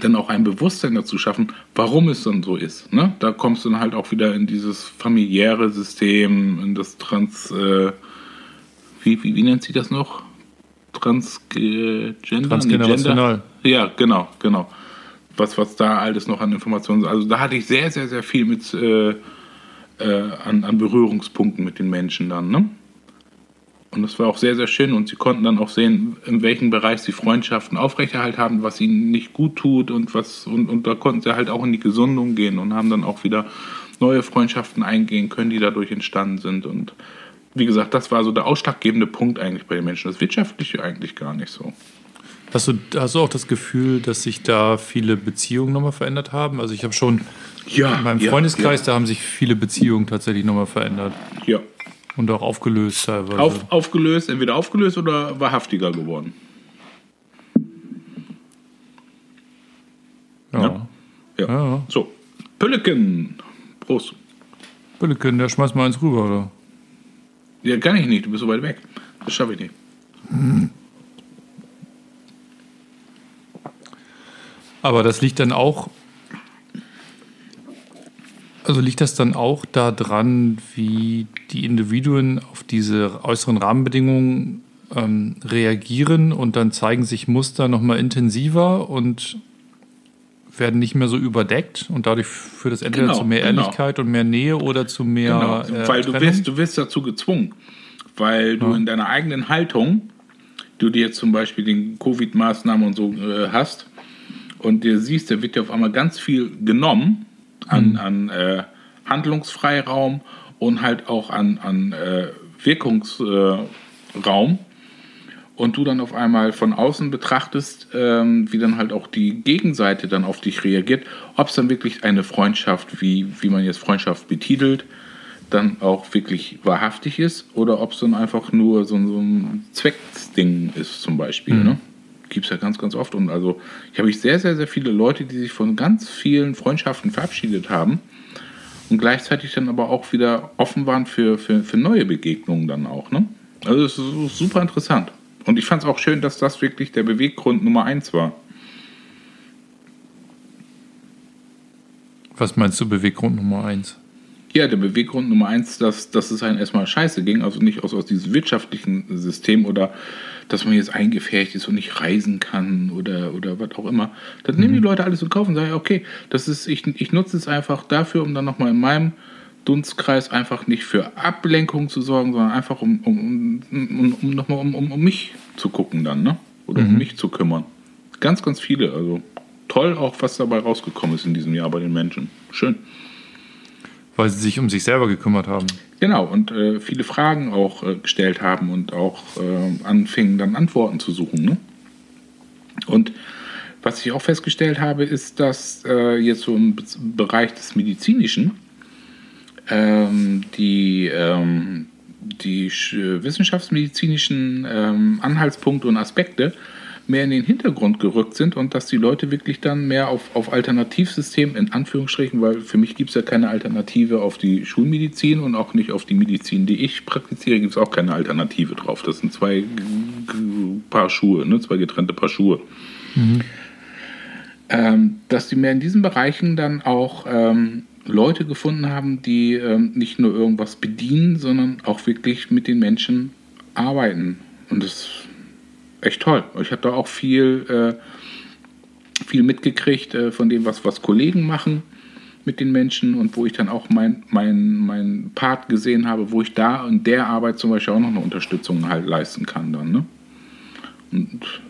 dann auch ein Bewusstsein dazu schaffen, warum es dann so ist. Ne? Da kommst du dann halt auch wieder in dieses familiäre System, in das Trans, äh, wie, wie, wie nennt sie das noch? Transgender? Transgenerational. Ja, genau, genau. Was, was da alles noch an Informationen, also da hatte ich sehr, sehr, sehr viel mit äh, äh, an, an Berührungspunkten mit den Menschen dann, ne? Und das war auch sehr, sehr schön und sie konnten dann auch sehen, in welchem Bereich sie Freundschaften aufrechterhalten haben, was ihnen nicht gut tut und was, und, und da konnten sie halt auch in die Gesundung gehen und haben dann auch wieder neue Freundschaften eingehen können, die dadurch entstanden sind und wie gesagt, das war so der ausschlaggebende Punkt eigentlich bei den Menschen. Das Wirtschaftliche eigentlich gar nicht so. Hast du, hast du auch das Gefühl, dass sich da viele Beziehungen nochmal verändert haben? Also ich habe schon ja, in meinem ja, Freundeskreis, ja. da haben sich viele Beziehungen tatsächlich nochmal verändert. Ja. Und auch aufgelöst teilweise. Auf, aufgelöst, entweder aufgelöst oder wahrhaftiger geworden. Ja. Ja. ja. So. Pülleken. Prost. Pülleken, der schmeißt mal eins rüber, oder? Ja, kann ich nicht, du bist so weit weg. Das schaffe ich nicht. Aber das liegt dann auch. Also liegt das dann auch daran, wie die Individuen auf diese äußeren Rahmenbedingungen ähm, reagieren und dann zeigen sich Muster nochmal intensiver und werden nicht mehr so überdeckt und dadurch führt es entweder genau, zu mehr genau. Ehrlichkeit und mehr Nähe oder zu mehr. Genau, äh, weil du wirst, du wirst dazu gezwungen, weil du ja. in deiner eigenen Haltung, du dir jetzt zum Beispiel den Covid-Maßnahmen und so äh, hast und dir siehst, da wird dir auf einmal ganz viel genommen an, mhm. an äh, Handlungsfreiraum und halt auch an, an äh, Wirkungsraum und du dann auf einmal von außen betrachtest, ähm, wie dann halt auch die Gegenseite dann auf dich reagiert, ob es dann wirklich eine Freundschaft, wie, wie man jetzt Freundschaft betitelt, dann auch wirklich wahrhaftig ist oder ob es dann einfach nur so, so ein Zweckding ist zum Beispiel. Mhm. Ne? Gibt es ja ganz, ganz oft. Und also ich habe sehr, sehr, sehr viele Leute, die sich von ganz vielen Freundschaften verabschiedet haben und gleichzeitig dann aber auch wieder offen waren für, für, für neue Begegnungen dann auch. Ne? Also es ist super interessant. Und ich fand es auch schön, dass das wirklich der Beweggrund Nummer eins war. Was meinst du Beweggrund Nummer eins? Ja, der Beweggrund Nummer eins, dass, dass es einem erstmal scheiße ging, also nicht aus, aus diesem wirtschaftlichen System oder dass man jetzt eingefärbt ist und nicht reisen kann oder, oder was auch immer. Dann mhm. nehmen die mhm. Leute alles und kaufen und sagen, okay, das ist, ich, ich nutze es einfach dafür, um dann nochmal in meinem Dunstkreis einfach nicht für Ablenkung zu sorgen, sondern einfach um, um, um, um nochmal um, um, um mich zu gucken dann, ne? Oder mhm. um mich zu kümmern. Ganz, ganz viele. Also toll auch, was dabei rausgekommen ist in diesem Jahr bei den Menschen. Schön. Weil sie sich um sich selber gekümmert haben. Genau, und äh, viele Fragen auch äh, gestellt haben und auch äh, anfingen dann Antworten zu suchen. Ne? Und was ich auch festgestellt habe, ist, dass äh, jetzt so im Bereich des Medizinischen ähm, die, ähm, die wissenschaftsmedizinischen ähm, Anhaltspunkte und Aspekte mehr in den Hintergrund gerückt sind und dass die Leute wirklich dann mehr auf, auf Alternativsystem in Anführungsstrichen, weil für mich gibt es ja keine Alternative auf die Schulmedizin und auch nicht auf die Medizin, die ich praktiziere, gibt es auch keine Alternative drauf. Das sind zwei Paar Schuhe, ne? zwei getrennte Paar Schuhe. Mhm. Ähm, dass die mehr in diesen Bereichen dann auch ähm, Leute gefunden haben, die ähm, nicht nur irgendwas bedienen, sondern auch wirklich mit den Menschen arbeiten. Und das ist echt toll. Ich habe da auch viel, äh, viel mitgekriegt äh, von dem, was, was Kollegen machen mit den Menschen und wo ich dann auch mein, mein, mein Part gesehen habe, wo ich da in der Arbeit zum Beispiel auch noch eine Unterstützung halt leisten kann dann. Ne? Und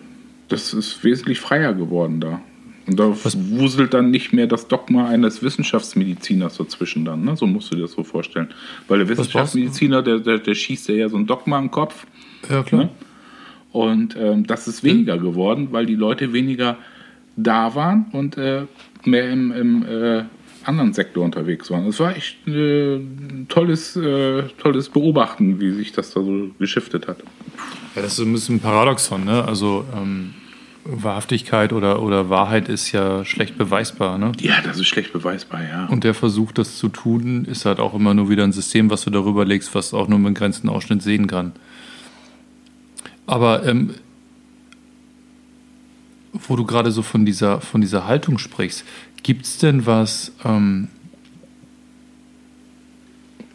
das ist wesentlich freier geworden da. Und da wuselt dann nicht mehr das Dogma eines Wissenschaftsmediziners dazwischen dann, ne? So musst du dir das so vorstellen. Weil der Wissenschaftsmediziner, der, der, der schießt ja so ein Dogma im Kopf. Ja, klar. Ne? Und ähm, das ist weniger geworden, weil die Leute weniger da waren und äh, mehr im, im äh, anderen Sektor unterwegs waren. Es war echt äh, tolles, äh, tolles Beobachten, wie sich das da so geschiftet hat. Ja, das ist ein bisschen ein Paradoxon, ne? Also ähm, Wahrhaftigkeit oder, oder Wahrheit ist ja schlecht beweisbar, ne? Ja, das ist schlecht beweisbar, ja. Und der Versuch, das zu tun, ist halt auch immer nur wieder ein System, was du darüber legst, was auch nur einen begrenzten Ausschnitt sehen kann. Aber ähm, wo du gerade so von dieser, von dieser Haltung sprichst, gibt es denn was, ähm,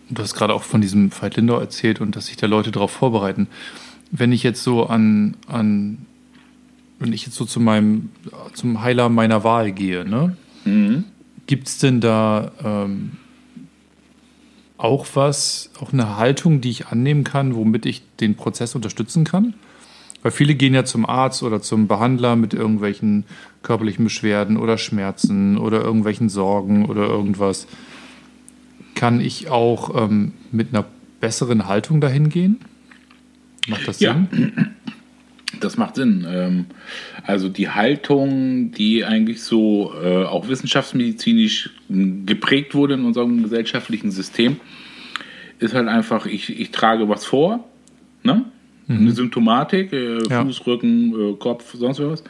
du hast gerade auch von diesem Veit Lindau erzählt und dass sich da Leute darauf vorbereiten. Wenn ich jetzt so an, an wenn ich jetzt so zu meinem, zum Heiler meiner Wahl gehe, ne? Mhm. Gibt es denn da ähm, auch was, auch eine Haltung, die ich annehmen kann, womit ich den Prozess unterstützen kann? Weil viele gehen ja zum Arzt oder zum Behandler mit irgendwelchen körperlichen Beschwerden oder Schmerzen oder irgendwelchen Sorgen oder irgendwas. Kann ich auch ähm, mit einer besseren Haltung dahin gehen? Macht das Sinn? Das macht Sinn. Ähm, also die Haltung, die eigentlich so äh, auch wissenschaftsmedizinisch geprägt wurde in unserem gesellschaftlichen System, ist halt einfach, ich, ich trage was vor, ne? Mhm. eine Symptomatik, äh, ja. Fuß, Rücken, äh, Kopf, sonst was.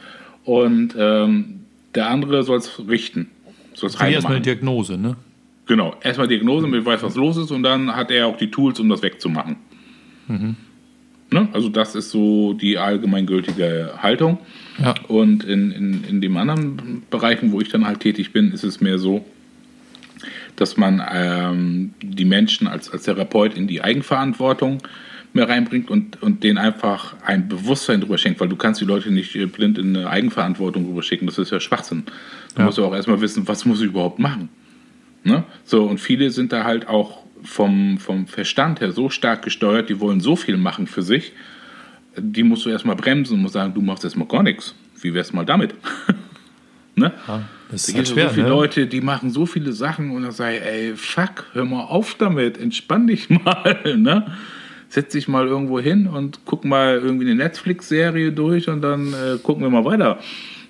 Und ähm, der andere soll es richten. Soll es erstmal eine Diagnose, ne? Genau, erstmal Diagnose, damit ich weiß, was los ist, und dann hat er auch die Tools, um das wegzumachen. Mhm. Ne? Also das ist so die allgemeingültige Haltung. Ja. Und in, in, in den anderen Bereichen, wo ich dann halt tätig bin, ist es mehr so, dass man ähm, die Menschen als, als Therapeut in die Eigenverantwortung mehr reinbringt und, und denen einfach ein Bewusstsein drüber schenkt, weil du kannst die Leute nicht äh, blind in eine Eigenverantwortung drüber schicken, das ist ja Schwachsinn. Du ja. musst ja auch erstmal wissen, was muss ich überhaupt machen. Ne? So, und viele sind da halt auch vom, vom Verstand her so stark gesteuert, die wollen so viel machen für sich, die musst du erstmal bremsen und musst sagen, du machst erstmal gar nichts. Wie wär's mal damit? ne? Ja, das ist da halt schwer, so viele ne? Leute, die machen so viele Sachen und dann sage ich, ey, fuck, hör mal auf damit, entspann dich mal. ne? Setz dich mal irgendwo hin und guck mal irgendwie eine Netflix-Serie durch und dann äh, gucken wir mal weiter,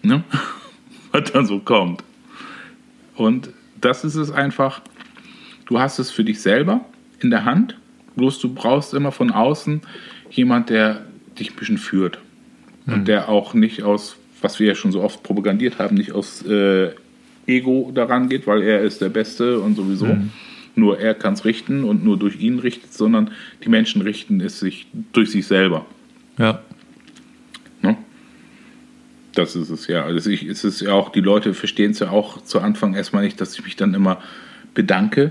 ne? was dann so kommt. Und das ist es einfach, Du hast es für dich selber in der Hand, bloß du brauchst immer von außen jemand, der dich ein bisschen führt. Mhm. Und der auch nicht aus, was wir ja schon so oft propagandiert haben, nicht aus äh, Ego daran geht, weil er ist der Beste und sowieso. Mhm. Nur er kann es richten und nur durch ihn richtet, sondern die Menschen richten es sich durch sich selber. Ja. Ne? Das ist es ja. Also ich, ist es ja auch, die Leute verstehen es ja auch zu Anfang erstmal nicht, dass ich mich dann immer bedanke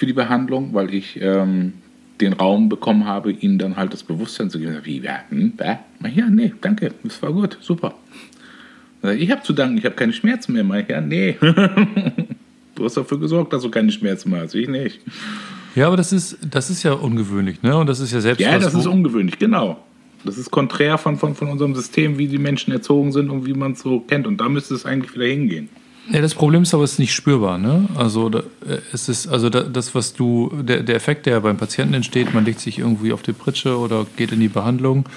für die Behandlung, weil ich ähm, den Raum bekommen habe, ihnen dann halt das Bewusstsein zu geben. Wie, ja, hm, ja, nee, danke, das war gut, super. Ich habe zu danken, ich habe keine Schmerzen mehr. Ja, nee. du hast dafür gesorgt, dass du keine Schmerzen mehr hast, ich nicht. Ja, aber das ist, das ist ja ungewöhnlich, ne? Und das ist ja selbst. Ja, das ist ungewöhnlich, genau. Das ist konträr von, von, von unserem System, wie die Menschen erzogen sind und wie man es so kennt. Und da müsste es eigentlich wieder hingehen. Ja, das Problem ist aber, es ist nicht spürbar. Ne? Also da, äh, es ist also da, das, was du, der, der Effekt, der beim Patienten entsteht, man legt sich irgendwie auf die Pritsche oder geht in die Behandlung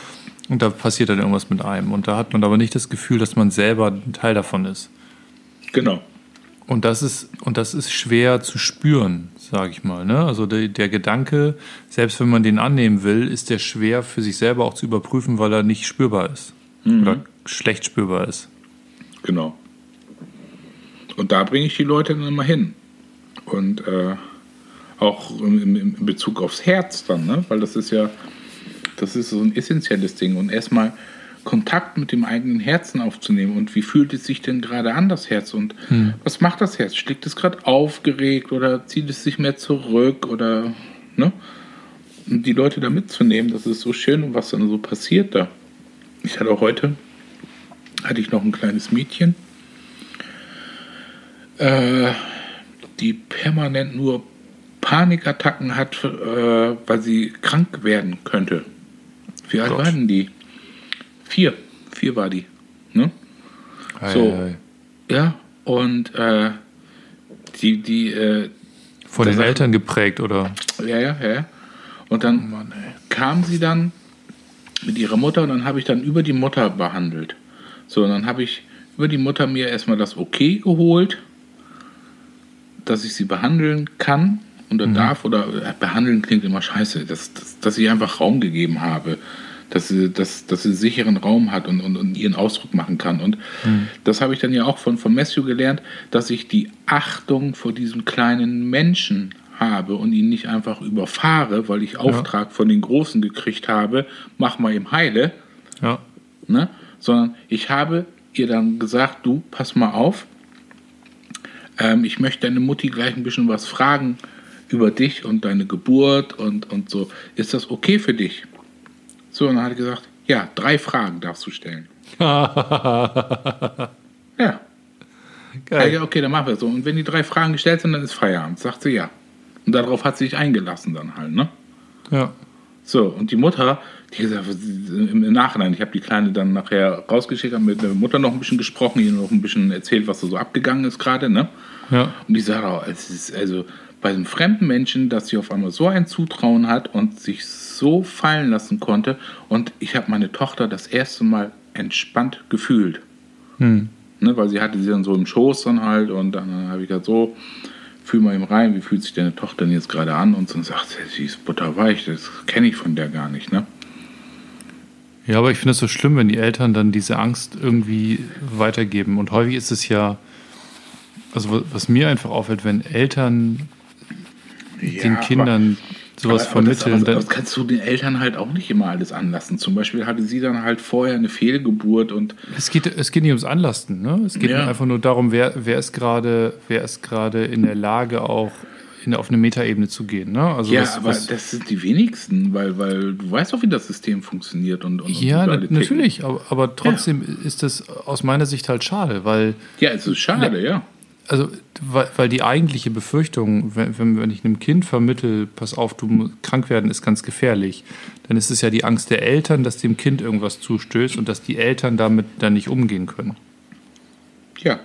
und da passiert dann irgendwas mit einem. Und da hat man aber nicht das Gefühl, dass man selber ein Teil davon ist. Genau. Und das ist, und das ist schwer zu spüren, sage ich mal. Ne? Also der, der Gedanke, selbst wenn man den annehmen will, ist der schwer für sich selber auch zu überprüfen, weil er nicht spürbar ist. Mhm. Oder schlecht spürbar ist. Genau. Und da bringe ich die Leute dann immer hin. Und äh, auch in, in, Bezug aufs Herz dann, ne? weil das ist ja, das ist so ein essentielles Ding. Und erstmal Kontakt mit dem eigenen Herzen aufzunehmen und wie fühlt es sich denn gerade an, das Herz und hm. was macht das Herz? Schlägt es gerade aufgeregt oder zieht es sich mehr zurück oder, ne? Und die Leute da mitzunehmen, das ist so schön und was dann so passiert da. Ich hatte heute, hatte ich noch ein kleines Mädchen, äh, die permanent nur Panikattacken hat, äh, weil sie krank werden könnte. Wie alt waren die? Vier. Vier war die. Ne? Ei, So. ei. Ja, und äh, die, die, äh, Von den Eltern geprägt, oder? ja, ja, ja. Und dann Mann, ey. kam sie dann mit ihrer Mutter und dann habe ich dann über die Mutter behandelt. So, und dann habe ich über die Mutter mir erstmal das Okay geholt, dass ich sie behandeln kann oder darf oder äh, behandeln klingt immer scheiße, dass, dass, dass ich einfach Raum gegeben habe, dass sie, dass, dass sie sicheren Raum hat und, und, und ihren Ausdruck machen kann. Und das habe ich dann ja auch von, von Matthew gelernt, dass ich die Achtung vor diesem kleinen Menschen habe und ihn nicht einfach überfahre, weil ich Auftrag von den Großen gekriegt habe, mach mal ihm heile, Ja. ne? sondern ich habe ihr dann gesagt, du, pass mal auf, ähm, ich möchte deine Mutti gleich ein bisschen was fragen über dich und deine Geburt und, und so. Ist das okay für dich? So, und dann hat er gesagt, ja, drei Fragen darfst du stellen. Ja. Geil. Ja, okay, dann machen wir es so. Und wenn die drei Fragen gestellt sind, dann ist Feierabend. Sagt sie ja. Und darauf hat sie sich eingelassen dann halt, ne? Ja. So, und die Mutter, die gesagt, im im Nachhinein, ich habe die Kleine dann nachher rausgeschickt, habe mit der Mutter noch ein bisschen gesprochen, ihr noch ein bisschen erzählt, was da so abgegangen ist gerade, ne? Ja. Und die sagt auch, es ist also bei einem fremden Menschen, dass sie auf einmal so ein Zutrauen hat und sich so fallen lassen konnte. Und ich habe meine Tochter das erste Mal entspannt gefühlt. Hm. Ne, weil sie hatte sie dann so im Schoß dann halt und dann habe ich gesagt, so, fühl mal eben rein, wie fühlt sich deine Tochter denn jetzt gerade an? Und so und sagt sie, sie ist butterweich, das kenne ich von der gar nicht, ne? Ja, aber ich finde es so schlimm, wenn die Eltern dann diese Angst irgendwie weitergeben. Und häufig ist es ja, also wa- was mir einfach auffällt, wenn Eltern den Kindern sowas aber, aber das, vermitteln, aber, das kannst du den Eltern halt auch nicht immer alles anlassen. Zum Beispiel hatte sie dann halt vorher eine Fehlgeburt und es geht, es geht nicht ums Anlasten, ne? Es geht Ja. einfach nur darum, wer, wer ist gerade, wer ist gerade in der Lage, auch in, auf eine Metaebene zu gehen, ne? Also ja, was, aber was, das sind die wenigsten, weil, weil du weißt doch, wie das System funktioniert und, und und ja, ticken. natürlich, aber, aber trotzdem ist das aus meiner Sicht halt schade, weil Ja, es ist schade, ja. Also weil, weil die eigentliche Befürchtung, wenn, wenn, ich einem Kind vermittel, pass auf, du musst krank werden ist ganz gefährlich, dann ist es ja die Angst der Eltern, dass dem Kind irgendwas zustößt und dass die Eltern damit dann nicht umgehen können. Ja,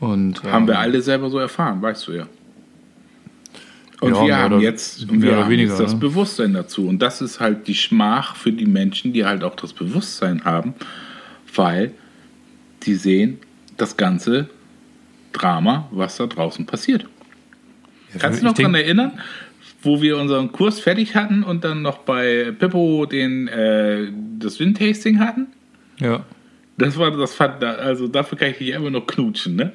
Und haben wir ähm, alle selber so erfahren, weißt du ja. Und Ja, wir haben oder- jetzt, und wir haben weniger, jetzt das ne? Bewusstsein dazu. Und das ist halt die Schmach für die Menschen, die halt auch das Bewusstsein haben, weil die sehen das ganze Drama, was da draußen passiert. Kannst du noch daran erinnern, wo wir unseren Kurs fertig hatten und dann noch bei Pippo den, äh, das Windtasting hatten? Ja, Das war das fand, also dafür kann ich dich immer noch knutschen, ne?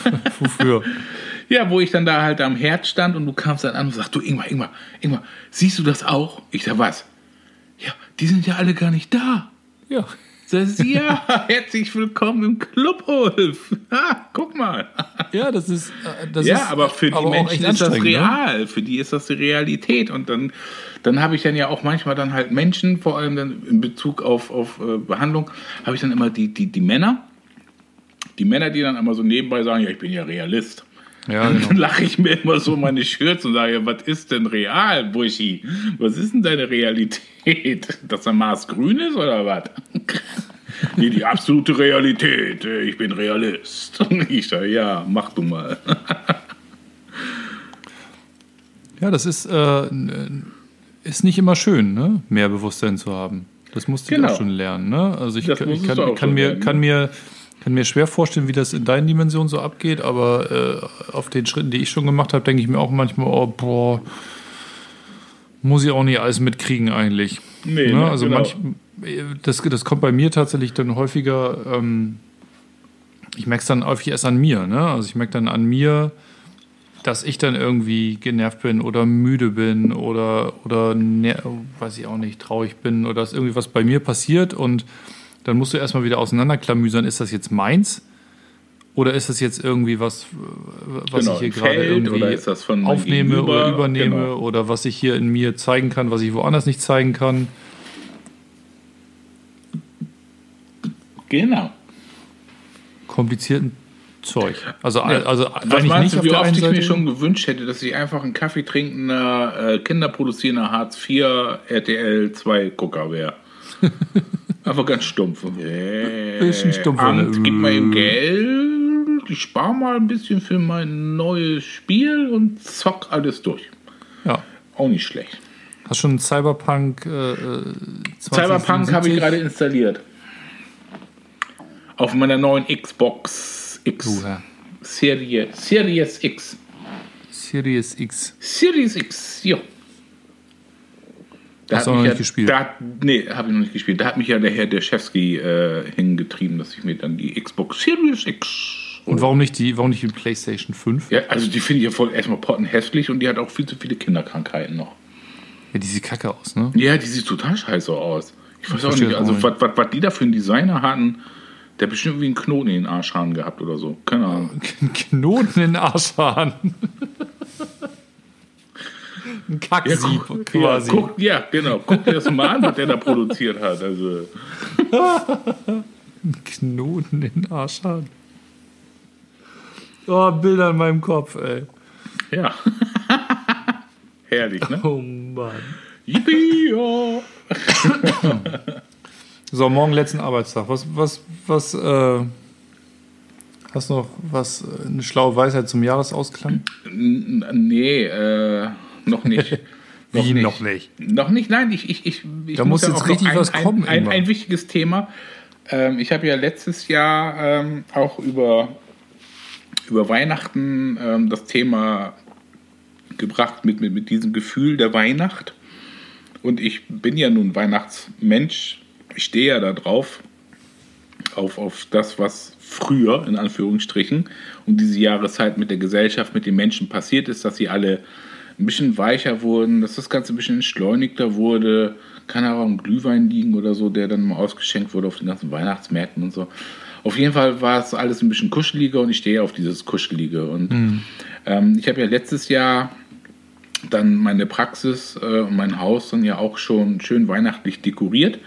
wofür? Ja, wo ich dann da halt am Herd stand und du kamst dann an und sagst, du Ingmar, Ingmar, Ingmar, siehst du das auch? Ich sag, was? Ja, die sind ja alle gar nicht da. ja. Ich, ja, herzlich willkommen im Clubhof. Ha, guck mal. Ja, das ist. äh, Das ja, ist aber für die aber Menschen ist das ne? real. Für die ist das die Realität. Und dann, dann habe ich dann ja auch manchmal dann halt Menschen, vor allem dann in Bezug auf, auf äh, Behandlung, habe ich dann immer die, die, die Männer, die Männer, die dann immer so nebenbei sagen, ja, ich bin ja Realist. Ja, Dann genau. lache ich mir immer so meine Schürze und sage, was ist denn real, Buschi? Was ist denn deine Realität? Dass der Mars grün ist oder was? Nee, die absolute Realität. Ich bin Realist. Ich sage, ja, mach du mal. Ja, das ist, äh, ist nicht immer schön, ne? mehr Bewusstsein zu haben. Das musste ich Genau. auch schon lernen. Ne? Also ich, ich kann, kann, mir, lernen, kann, mir, kann mir schwer vorstellen, wie das in deinen Dimensionen so abgeht, aber äh, auf den Schritten, die ich schon gemacht habe, denke ich mir auch manchmal, oh, boah, muss ich auch nicht alles mitkriegen eigentlich. Nee, ne? ne, Also genau. manch, das, das kommt bei mir tatsächlich dann häufiger, ähm, ich merke es dann häufig erst an mir. Ne? Also ich merke dann an mir, dass ich dann irgendwie genervt bin oder müde bin oder, oder ner- weiß ich auch nicht, traurig bin oder dass irgendwie was bei mir passiert und dann musst du erstmal wieder auseinanderklamüsern, ist das jetzt meins? Oder ist das jetzt irgendwie was, was Genau, ich hier gerade irgendwie oder aufnehme Gegenüber? oder übernehme Genau. oder was ich hier in mir zeigen kann, was ich woanders nicht zeigen kann? Genau. Komplizierten Zeug. Also, Ja. also Was meinst nicht du, wie oft ich mir Seite. schon gewünscht hätte, dass ich einfach ein Kaffee trinkender, äh, kinderproduzierender Hartz IV RTL 2 Gucker wäre? Einfach ganz stumpf. Äh, Bisschen stumpf. Amt, gib mal eben Geld. Ich spare mal ein bisschen für mein neues Spiel und zock alles durch. Ja. Auch nicht schlecht. Hast schon Cyberpunk äh, äh, Cyberpunk habe 2077? ich gerade installiert. Auf meiner neuen Xbox X. Herr. Serie, Series X. Series X. Series X, ja. Da Hast du auch noch nicht ja, gespielt? Da, nee, habe ich noch nicht gespielt. Da hat mich ja der Herr Derschewski äh, hingetrieben, dass ich mir dann die Xbox Series X. Und warum nicht die, warum nicht die PlayStation 5? Ja, also die finde ich ja voll erstmal pottenhässlich und die hat auch viel zu viele Kinderkrankheiten noch. Ja, die sieht kacke aus, ne? Ja, die sieht total scheiße aus. Ich weiß auch verstehe nicht, auch also was, was, was die da für einen Designer hatten, der hat bestimmt wie einen Knoten in den Arschhahn gehabt oder so. Keine Ahnung. Knoten in den Arschhahn. Ein Kacksieb guck- quasi. Ja, guck, ja, genau. Guck dir das mal an, was der da produziert hat. Also, Ein Knoten in den Arschhahn. Oh, Bilder in meinem Kopf, ey. ja. Herrlich, ne? Oh Mann. Yippie, ja. So, morgen letzten Arbeitstag. Was, was, was, äh, hast du noch was, äh, eine schlaue Weisheit zum Jahresausklang? Nee, äh, noch nicht. Wie noch nicht? Noch nicht, nein, ich, ich, ich, ich Da muss jetzt auch noch richtig ein, was kommen Ein, ein, ein wichtiges Thema. Ähm, ich habe ja letztes Jahr ähm, auch über, über Weihnachten ähm, das Thema gebracht mit, mit, mit diesem Gefühl der Weihnacht. Und ich bin ja nun Weihnachtsmensch. Ich stehe ja da drauf, auf, auf das, was früher, in Anführungsstrichen, um diese Jahreszeit mit der Gesellschaft, mit den Menschen passiert ist, dass sie alle ein bisschen weicher wurden, dass das Ganze ein bisschen entschleunigter wurde. Kann aber ein Glühwein liegen oder so, der dann mal ausgeschenkt wurde auf den ganzen Weihnachtsmärkten und so. Auf jeden Fall war es alles ein bisschen kuscheliger und ich stehe auf dieses Kuschelige. Und ähm, ich habe ja letztes Jahr dann meine Praxis äh, und mein Haus dann ja auch schon schön weihnachtlich dekoriert,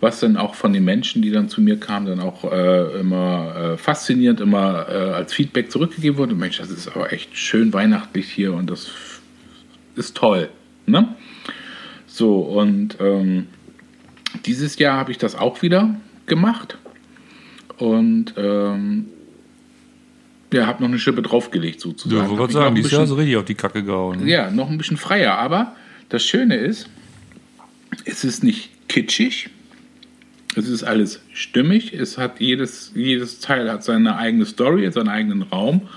was dann auch von den Menschen, die dann zu mir kamen, dann auch äh, immer äh, faszinierend, immer äh, als Feedback zurückgegeben wurde. Mensch, das ist aber echt schön weihnachtlich hier und das ist toll. Ne? So, und ähm, dieses Jahr habe ich das auch wieder gemacht und ähm, ja, habe noch eine Schippe draufgelegt sozusagen. Ja, ich wollte sagen, dieses Jahr bisschen- hast du richtig auf die Kacke gehauen. ja, noch ein bisschen freier. Aber das Schöne ist, es ist nicht kitschig. Es ist alles stimmig. Es hat jedes, jedes Teil hat seine eigene Story, seinen eigenen Raum.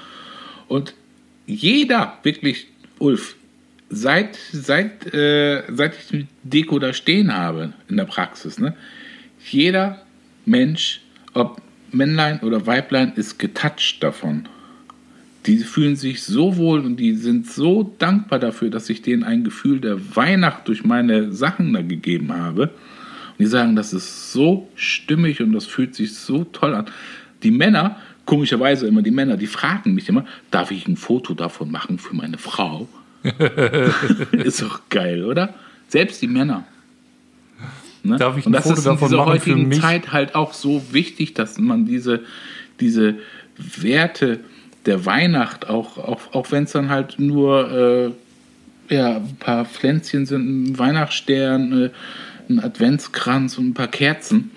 Und jeder, wirklich, Ulf, seit, seit, äh, seit ich die Deko da stehen habe in der Praxis, ne, jeder Mensch, ob Männlein oder Weiblein, ist getoucht davon. Die fühlen sich so wohl und die sind so dankbar dafür, dass ich denen ein Gefühl der Weihnacht durch meine Sachen da gegeben habe. Und die sagen, das ist so stimmig und das fühlt sich so toll an. Die Männer, komischerweise immer die Männer, die fragen mich immer, darf ich ein Foto davon machen für meine Frau? ist doch geil, oder? Selbst die Männer. Ne? Darf ich und ein das Foto ist in davon dieser machen für heutigen mich? Zeit halt auch so wichtig, dass man diese, diese Werte der Weihnacht, auch, auch, auch wenn es dann halt nur äh, ja, ein paar Pflänzchen sind, ein Weihnachtsstern, äh, ein Adventskranz und ein paar Kerzen,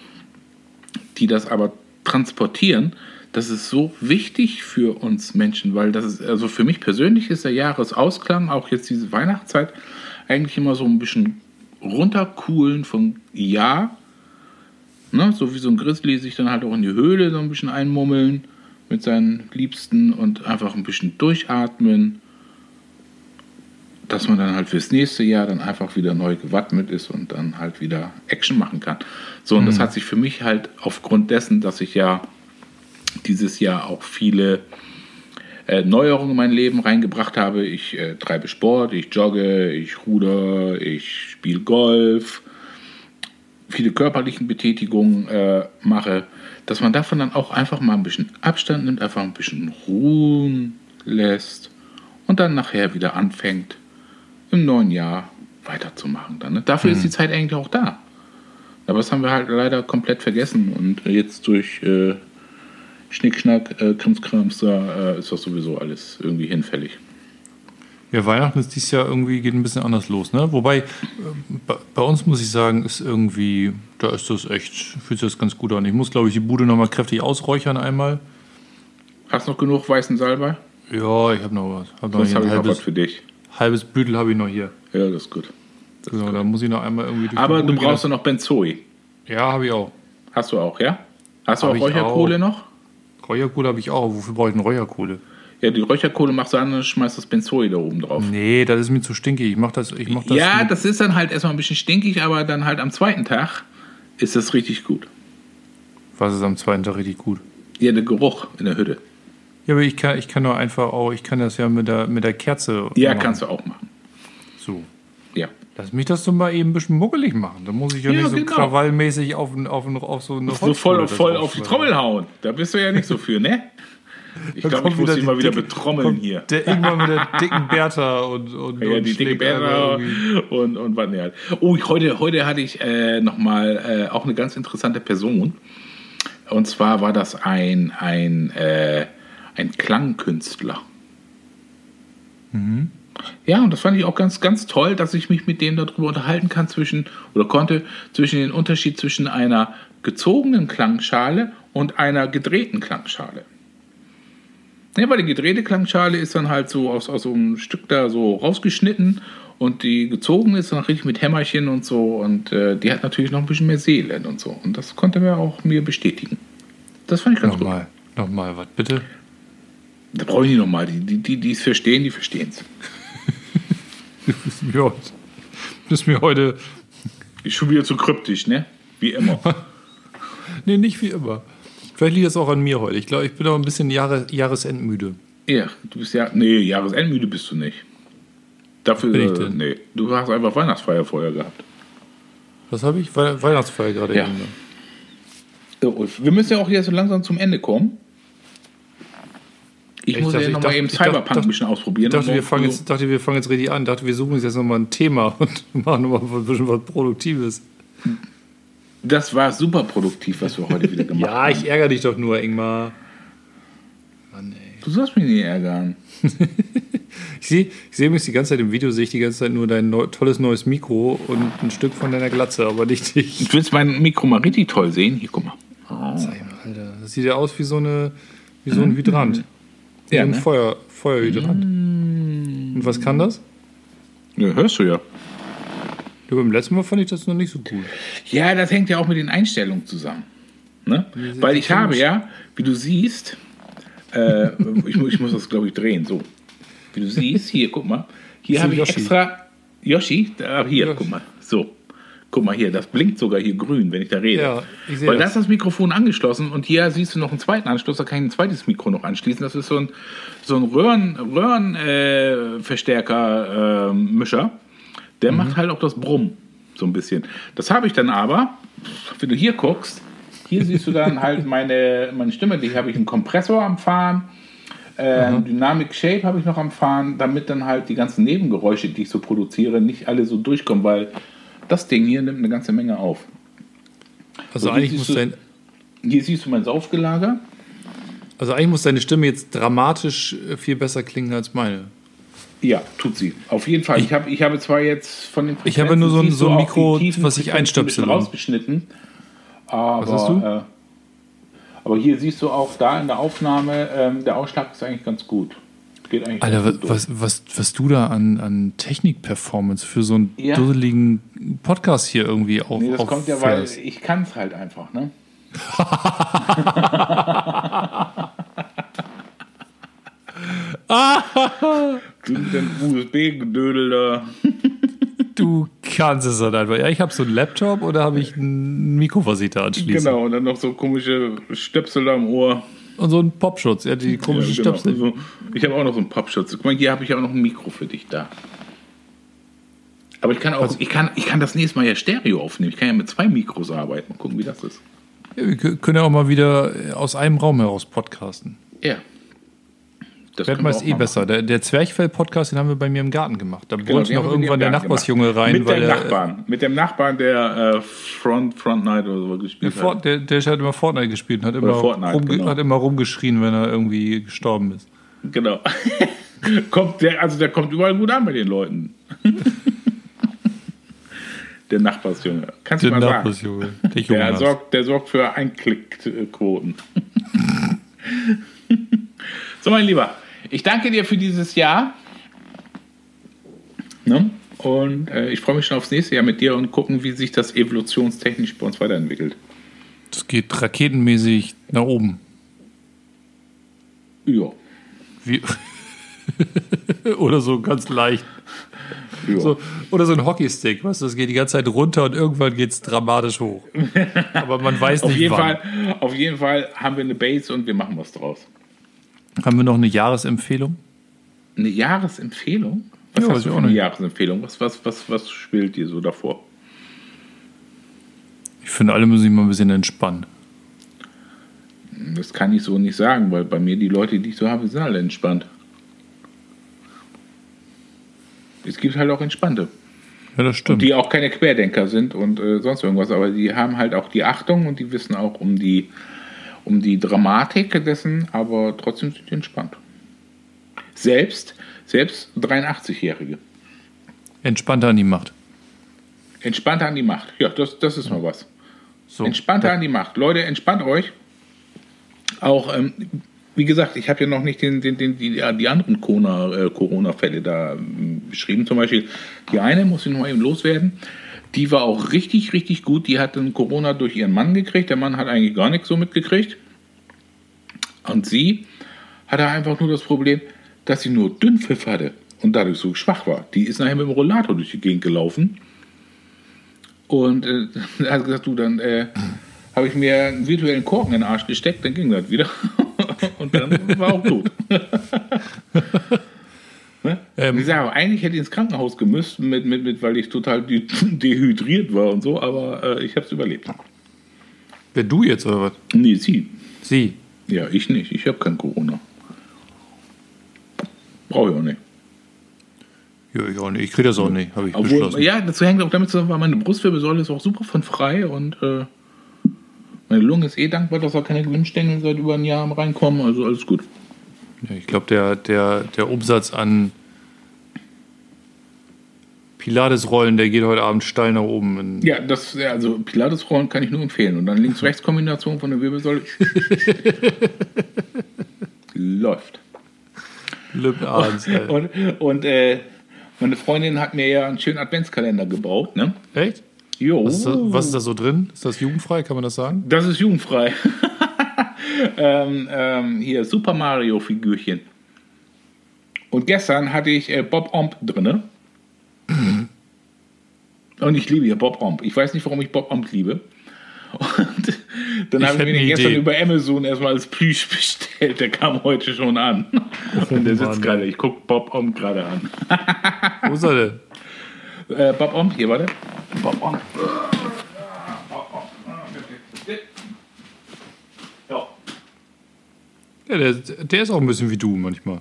die das aber transportieren, das ist so wichtig für uns Menschen, weil das ist, also für mich persönlich ist der Jahresausklang, auch jetzt diese Weihnachtszeit, eigentlich immer so ein bisschen runtercoolen vom Jahr. Ne? So wie so ein Grizzly sich dann halt auch in die Höhle so ein bisschen einmummeln mit seinen Liebsten und einfach ein bisschen durchatmen, dass man dann halt fürs nächste Jahr dann einfach wieder neu gewappnet ist und dann halt wieder Action machen kann. So, und das hat sich für mich halt aufgrund dessen, dass ich ja dieses Jahr auch viele äh, Neuerungen in mein Leben reingebracht habe. Ich äh, treibe Sport, ich jogge, ich ruder, ich spiele Golf, viele körperlichen Betätigungen äh, mache, dass man davon dann auch einfach mal ein bisschen Abstand nimmt, einfach ein bisschen ruhen lässt und dann nachher wieder anfängt, im neuen Jahr weiterzumachen. Dann, ne? Dafür ist die Zeit eigentlich auch da. Aber das haben wir halt leider komplett vergessen und jetzt durch äh, Schnickschnack, äh, Krimskrams, da äh, ist das sowieso alles irgendwie hinfällig. Ja, Weihnachten ist dieses Jahr irgendwie geht ein bisschen anders los, ne? Wobei, äh, bei, uns muss ich sagen, ist irgendwie, da ist das echt, fühlt sich das ganz gut an. Ich muss, glaube ich, die Bude nochmal kräftig ausräuchern einmal. Hast du noch genug weißen Salbei? Ja, ich habe noch was. Hab noch Sonst habe ich noch was halbes, für dich. halbes Büdel habe ich noch hier. Ja, das ist gut. Das Genau, da muss ich noch einmal irgendwie durch Aber du brauchst ja noch Benzoi. Ja, habe ich auch. Hast du auch, ja? Hast du Hab auch Räucherkohle noch? Räucherkohle habe ich auch. Wofür brauche ich denn Räucherkohle? Ja, die Räucherkohle machst du an und schmeißt das Benzoi da oben drauf. Nee, das ist mir zu stinkig. Ich mach das, ich mach das ja, das ist dann halt erstmal ein bisschen stinkig, aber dann halt am zweiten Tag ist das richtig gut. Was ist am zweiten Tag richtig gut? Ja, der Geruch in der Hütte. Ja, aber ich kann, ich kann doch einfach auch, ich kann das ja mit der, mit der Kerze. Ja, machen. kannst du auch machen. So. Lass mich das doch mal eben ein bisschen muckelig machen. Da muss ich ja, Ja, nicht so genau. krawallmäßig auf, auf, auf so eine So voll, voll auf die Trommel hauen. Da bist du ja nicht so für, ne? Ich glaube, ich muss dich mal wieder betrommeln hier. Der irgendwann mit der dicken Bertha und, und, Ja, und die dicke irgendwie- und, und was nicht halt. Oh, ich, heute, heute hatte ich äh, nochmal äh, auch eine ganz interessante Person. Und zwar war das ein, ein, äh, ein Klangkünstler. Ja, und das fand ich auch ganz, ganz toll, dass ich mich mit dem darüber unterhalten kann zwischen oder konnte zwischen den Unterschied zwischen einer gezogenen Klangschale und einer gedrehten Klangschale. Ja, weil die gedrehte Klangschale ist dann halt so aus, aus so einem Stück da so rausgeschnitten und die gezogen ist dann richtig mit Hämmerchen und so und äh, die hat natürlich noch ein bisschen mehr Seele und so und das konnte er auch mir bestätigen. Das fand ich ganz gut. Nochmal, nochmal, was bitte? Da brauche ich nicht nochmal. Die, die, die es verstehen, die verstehen es. Du bist mir heute, du bist mir heute, Ist schon wieder zu kryptisch, ne? Wie immer. nee, nicht wie immer. Vielleicht liegt es auch an mir heute. Ich glaube, ich bin auch ein bisschen Jahre, jahresendmüde. ja, du bist ja. Nee, Jahresendmüde bist du nicht. Dafür. bin ich denn? Nee, du hast einfach Weihnachtsfeier vorher gehabt. Was habe ich? We Weihnachtsfeier gerade Ja. eben. wir müssen ja auch hier so langsam zum Ende kommen. Ich, Ich muss dachte- ja nochmal eben ich dachte- Cyberpunk ein bisschen ausprobieren. Ich dachte, Und wir fangen so- jetzt, dachte, wir fangen jetzt richtig an. Ich dachte, wir suchen uns jetzt nochmal ein Thema und machen nochmal ein bisschen was Produktives. Das war super produktiv, was wir heute wieder gemacht Ja, haben. ich ärgere dich doch nur, Ingmar. Mann, ey. Du sollst mich nicht ärgern. Ich sehe ich seh übrigens die ganze Zeit im Video, sehe ich die ganze Zeit nur dein neu, tolles neues Mikro und ein Stück von deiner Glatze, aber nicht dich. Du willst mein Mikro mal richtig toll sehen? Hier, guck mal. Zeig mal, Alter. Das sieht ja aus wie so, eine, wie so ein Hydrant. Ja, ein ne? Feuer, Feuerhydrant. Und was kann das? Ja, hörst du ja. Ja, beim letzten Mal fand ich das noch nicht so cool. Ja, das hängt ja auch mit den Einstellungen zusammen. Ne? Weil ich habe ja, wie du siehst, äh, ich, ich muss das glaube ich drehen, so. Wie du siehst, hier, guck mal. Hier habe ich Yoshi. extra. Yoshi, da, hier, Yoshi. guck mal. So. Guck mal hier, das blinkt sogar hier grün, wenn ich da rede. Ja, ich Weil da das. ist das Mikrofon angeschlossen und hier siehst du noch einen zweiten Anschluss, da kann ich ein zweites Mikro noch anschließen. Das ist so ein, so ein Röhren, äh, äh. Der macht halt auch das Brumm so ein bisschen. Das habe ich dann aber, wenn du hier guckst, hier siehst du dann halt meine, meine Stimme, die habe ich einen Kompressor am Fahren. Äh, Dynamic Shape habe ich noch am Fahren, damit dann halt die ganzen Nebengeräusche, die ich so produziere, nicht alle so durchkommen, weil das Ding hier nimmt eine ganze Menge auf. Also So, eigentlich, muss dein, Hier siehst du mein Saufgelager. also eigentlich muss deine Stimme jetzt dramatisch äh, viel besser klingen als meine. Ja, tut sie. Auf jeden Fall. Ich, hab, ich habe zwar jetzt von den Ich habe nur so ein- so ein Mikro, was ich Frequenzen einstöpsel. ein rausgeschnitten. Aber, Was hast du? Äh, aber hier siehst du auch da in der Aufnahme, ähm, der Ausschlag ist eigentlich ganz gut. Geht eigentlich Alter, was, was, was, was du da an, an Technik-Performance für so einen Ja. dusseligen Podcast hier irgendwie auf, Nee, das kommt ja, weil ich kann es halt einfach, ne? Du mit dem USB-Gedödel da. Du kannst es dann einfach. Ja, ich habe so einen Laptop oder habe ich einen Mikroversiter anschließen. Genau, und dann noch so komische Stöpsel da am Ohr. Und so einen Popschutz, ja, die komischen Ja, genau. Stöpsel. So, ich habe auch noch so einen Popschutz. Guck mal, hier habe ich auch noch ein Mikro für dich da. Aber ich kann auch, ich kann, ich kann das nächste Mal ja Stereo aufnehmen. Ich kann ja mit zwei Mikros arbeiten. Mal gucken, wie das ist. Ja, wir kö- können ja auch mal wieder aus einem Raum heraus podcasten. Ja. Das meist auch eh besser. Der, der Zwerchfell-Podcast, den haben wir bei mir im Garten gemacht. Da Genau, wollte die noch irgendwann der Nachbarsjunge gemacht. rein, Mit weil dem der, Nachbarn. Mit dem Nachbarn, der äh, Front, Front Night oder so der, gespielt Fort, hat. der, der hat immer Fortnite gespielt und hat immer, Fortnite, rumge genau. hat immer rumgeschrien, wenn er irgendwie gestorben ist. Genau. kommt der, also der kommt überall gut an bei den Leuten. der Nachbarsjunge. Kannst du Der mal sagen. Nachbarsjunge. Der Der Jonas. sorgt, der sorgt für Einklickquoten. so, mein Lieber, ich danke dir für dieses Jahr. Ne? Und äh, ich freue mich schon aufs nächste Jahr mit dir und gucken, wie sich das evolutionstechnisch bei uns weiterentwickelt. Das geht raketenmäßig nach oben. Ja. Wie Oder so ganz leicht. ja. So, oder so ein Hockeystick, weißt du, das geht die ganze Zeit runter und irgendwann geht es dramatisch hoch. Aber man weiß auf, nicht jeden wann. Fall, auf jeden Fall haben wir eine Base und wir machen was draus. Haben wir noch eine Jahresempfehlung? Eine Jahresempfehlung? Was Ja, hast du für eine. Jahresempfehlung? Was, was, was, was spielt dir so davor? Ich finde, alle müssen sich mal ein bisschen entspannen. Das kann ich so nicht sagen, weil bei mir die Leute, die ich so habe, sind alle entspannt. Es gibt halt auch Entspannte, Ja, das stimmt. die auch keine Querdenker sind und äh, sonst irgendwas, aber die haben halt auch die Achtung und die wissen auch um die, um die Dramatik dessen, aber trotzdem sind die entspannt. Selbst, selbst 83-Jährige. Entspannter an die Macht. Entspannter an die Macht. Ja, das, das ist mal was. So. Entspannter an die Macht. Leute, entspannt euch. Auch, ähm, wie gesagt, ich habe ja noch nicht den, den, den, die, ja, die anderen äh, Corona-Fälle da ähm, beschrieben. Zum Beispiel die eine, muss ich noch mal eben loswerden, die war auch richtig, richtig gut. Die hat dann Corona durch ihren Mann gekriegt. Der Mann hat eigentlich gar nichts so mitgekriegt. Und sie hatte einfach nur das Problem, dass sie nur Dünnpfiff hatte und dadurch so schwach war. Die ist nachher mit dem Rollator durch die Gegend gelaufen. Und äh, hat gesagt, du, dann äh, habe ich mir einen virtuellen Korken in den Arsch gesteckt, dann ging das wieder. und dann war auch tot. ne? Ähm. ich sage, eigentlich hätte ich ins Krankenhaus gemüsst, mit, mit, mit, weil ich total de dehydriert war und so, aber äh, ich habe es überlebt. Wer du jetzt oder was? Nee, sie. Sie. Ja, ich nicht. Ich habe kein Corona. Brauche ich auch nicht. Ja, ich auch nicht. Ich kriege das auch nicht, habe ich Obwohl, beschlossen. ja, dazu hängt auch damit zusammen, weil meine Brustwirbelsäule ist auch super von frei und äh, meine Lunge ist eh dankbar, dass da keine Glimmstängel seit über ein Jahr reinkommen. Also alles gut. Ja, ich glaube, der, der, der Umsatz an Pilates-Rollen, der geht heute Abend steil nach oben. Ja, das, ja, also Pilates-Rollen kann ich nur empfehlen. Und dann Links-Rechts-Kombination von der Wirbelsäule. Läuft. Lip Arns, ey. Und, und äh, meine Freundin hat mir ja einen schönen Adventskalender gebaut. Ne? Echt? Jo. Was ist, da, was ist da so drin? Ist das jugendfrei? Kann man das sagen? Das ist jugendfrei. ähm, ähm, hier Super Mario Figürchen. Und gestern hatte ich äh, Bob Omb drinne. Und ich liebe ja Bob Omb. Ich weiß nicht, warum ich Bob Omb liebe. Und dann habe ich mir den gestern Idee. über Amazon erstmal als Plüsch bestellt. Der kam heute schon an. Und der sitzt Mann. gerade. Ich gucke Bob Omb gerade an. Wo ist er denn? Äh, Bob Omb, hier, warte. Bob Omb. Ja, der, der ist auch ein bisschen wie du manchmal.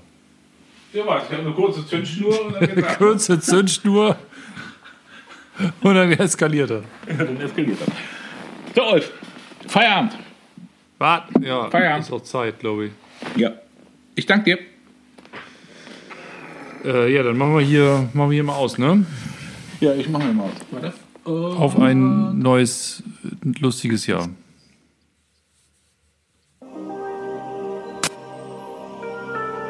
Ja, was? Ich habe eine kurze Zündschnur und dann geht's ab. Kurze Zündschnur und dann eskaliert er. dann eskaliert das. So, Ulf, Feierabend. Warte, ja, Feierabend. ist auch Zeit, glaube ich. Ja. Ich danke dir. Äh, ja, dann machen wir hier, machen wir hier mal aus, ne? Ja, ich mache mal aus. Warte. Auf ein neues, lustiges Jahr.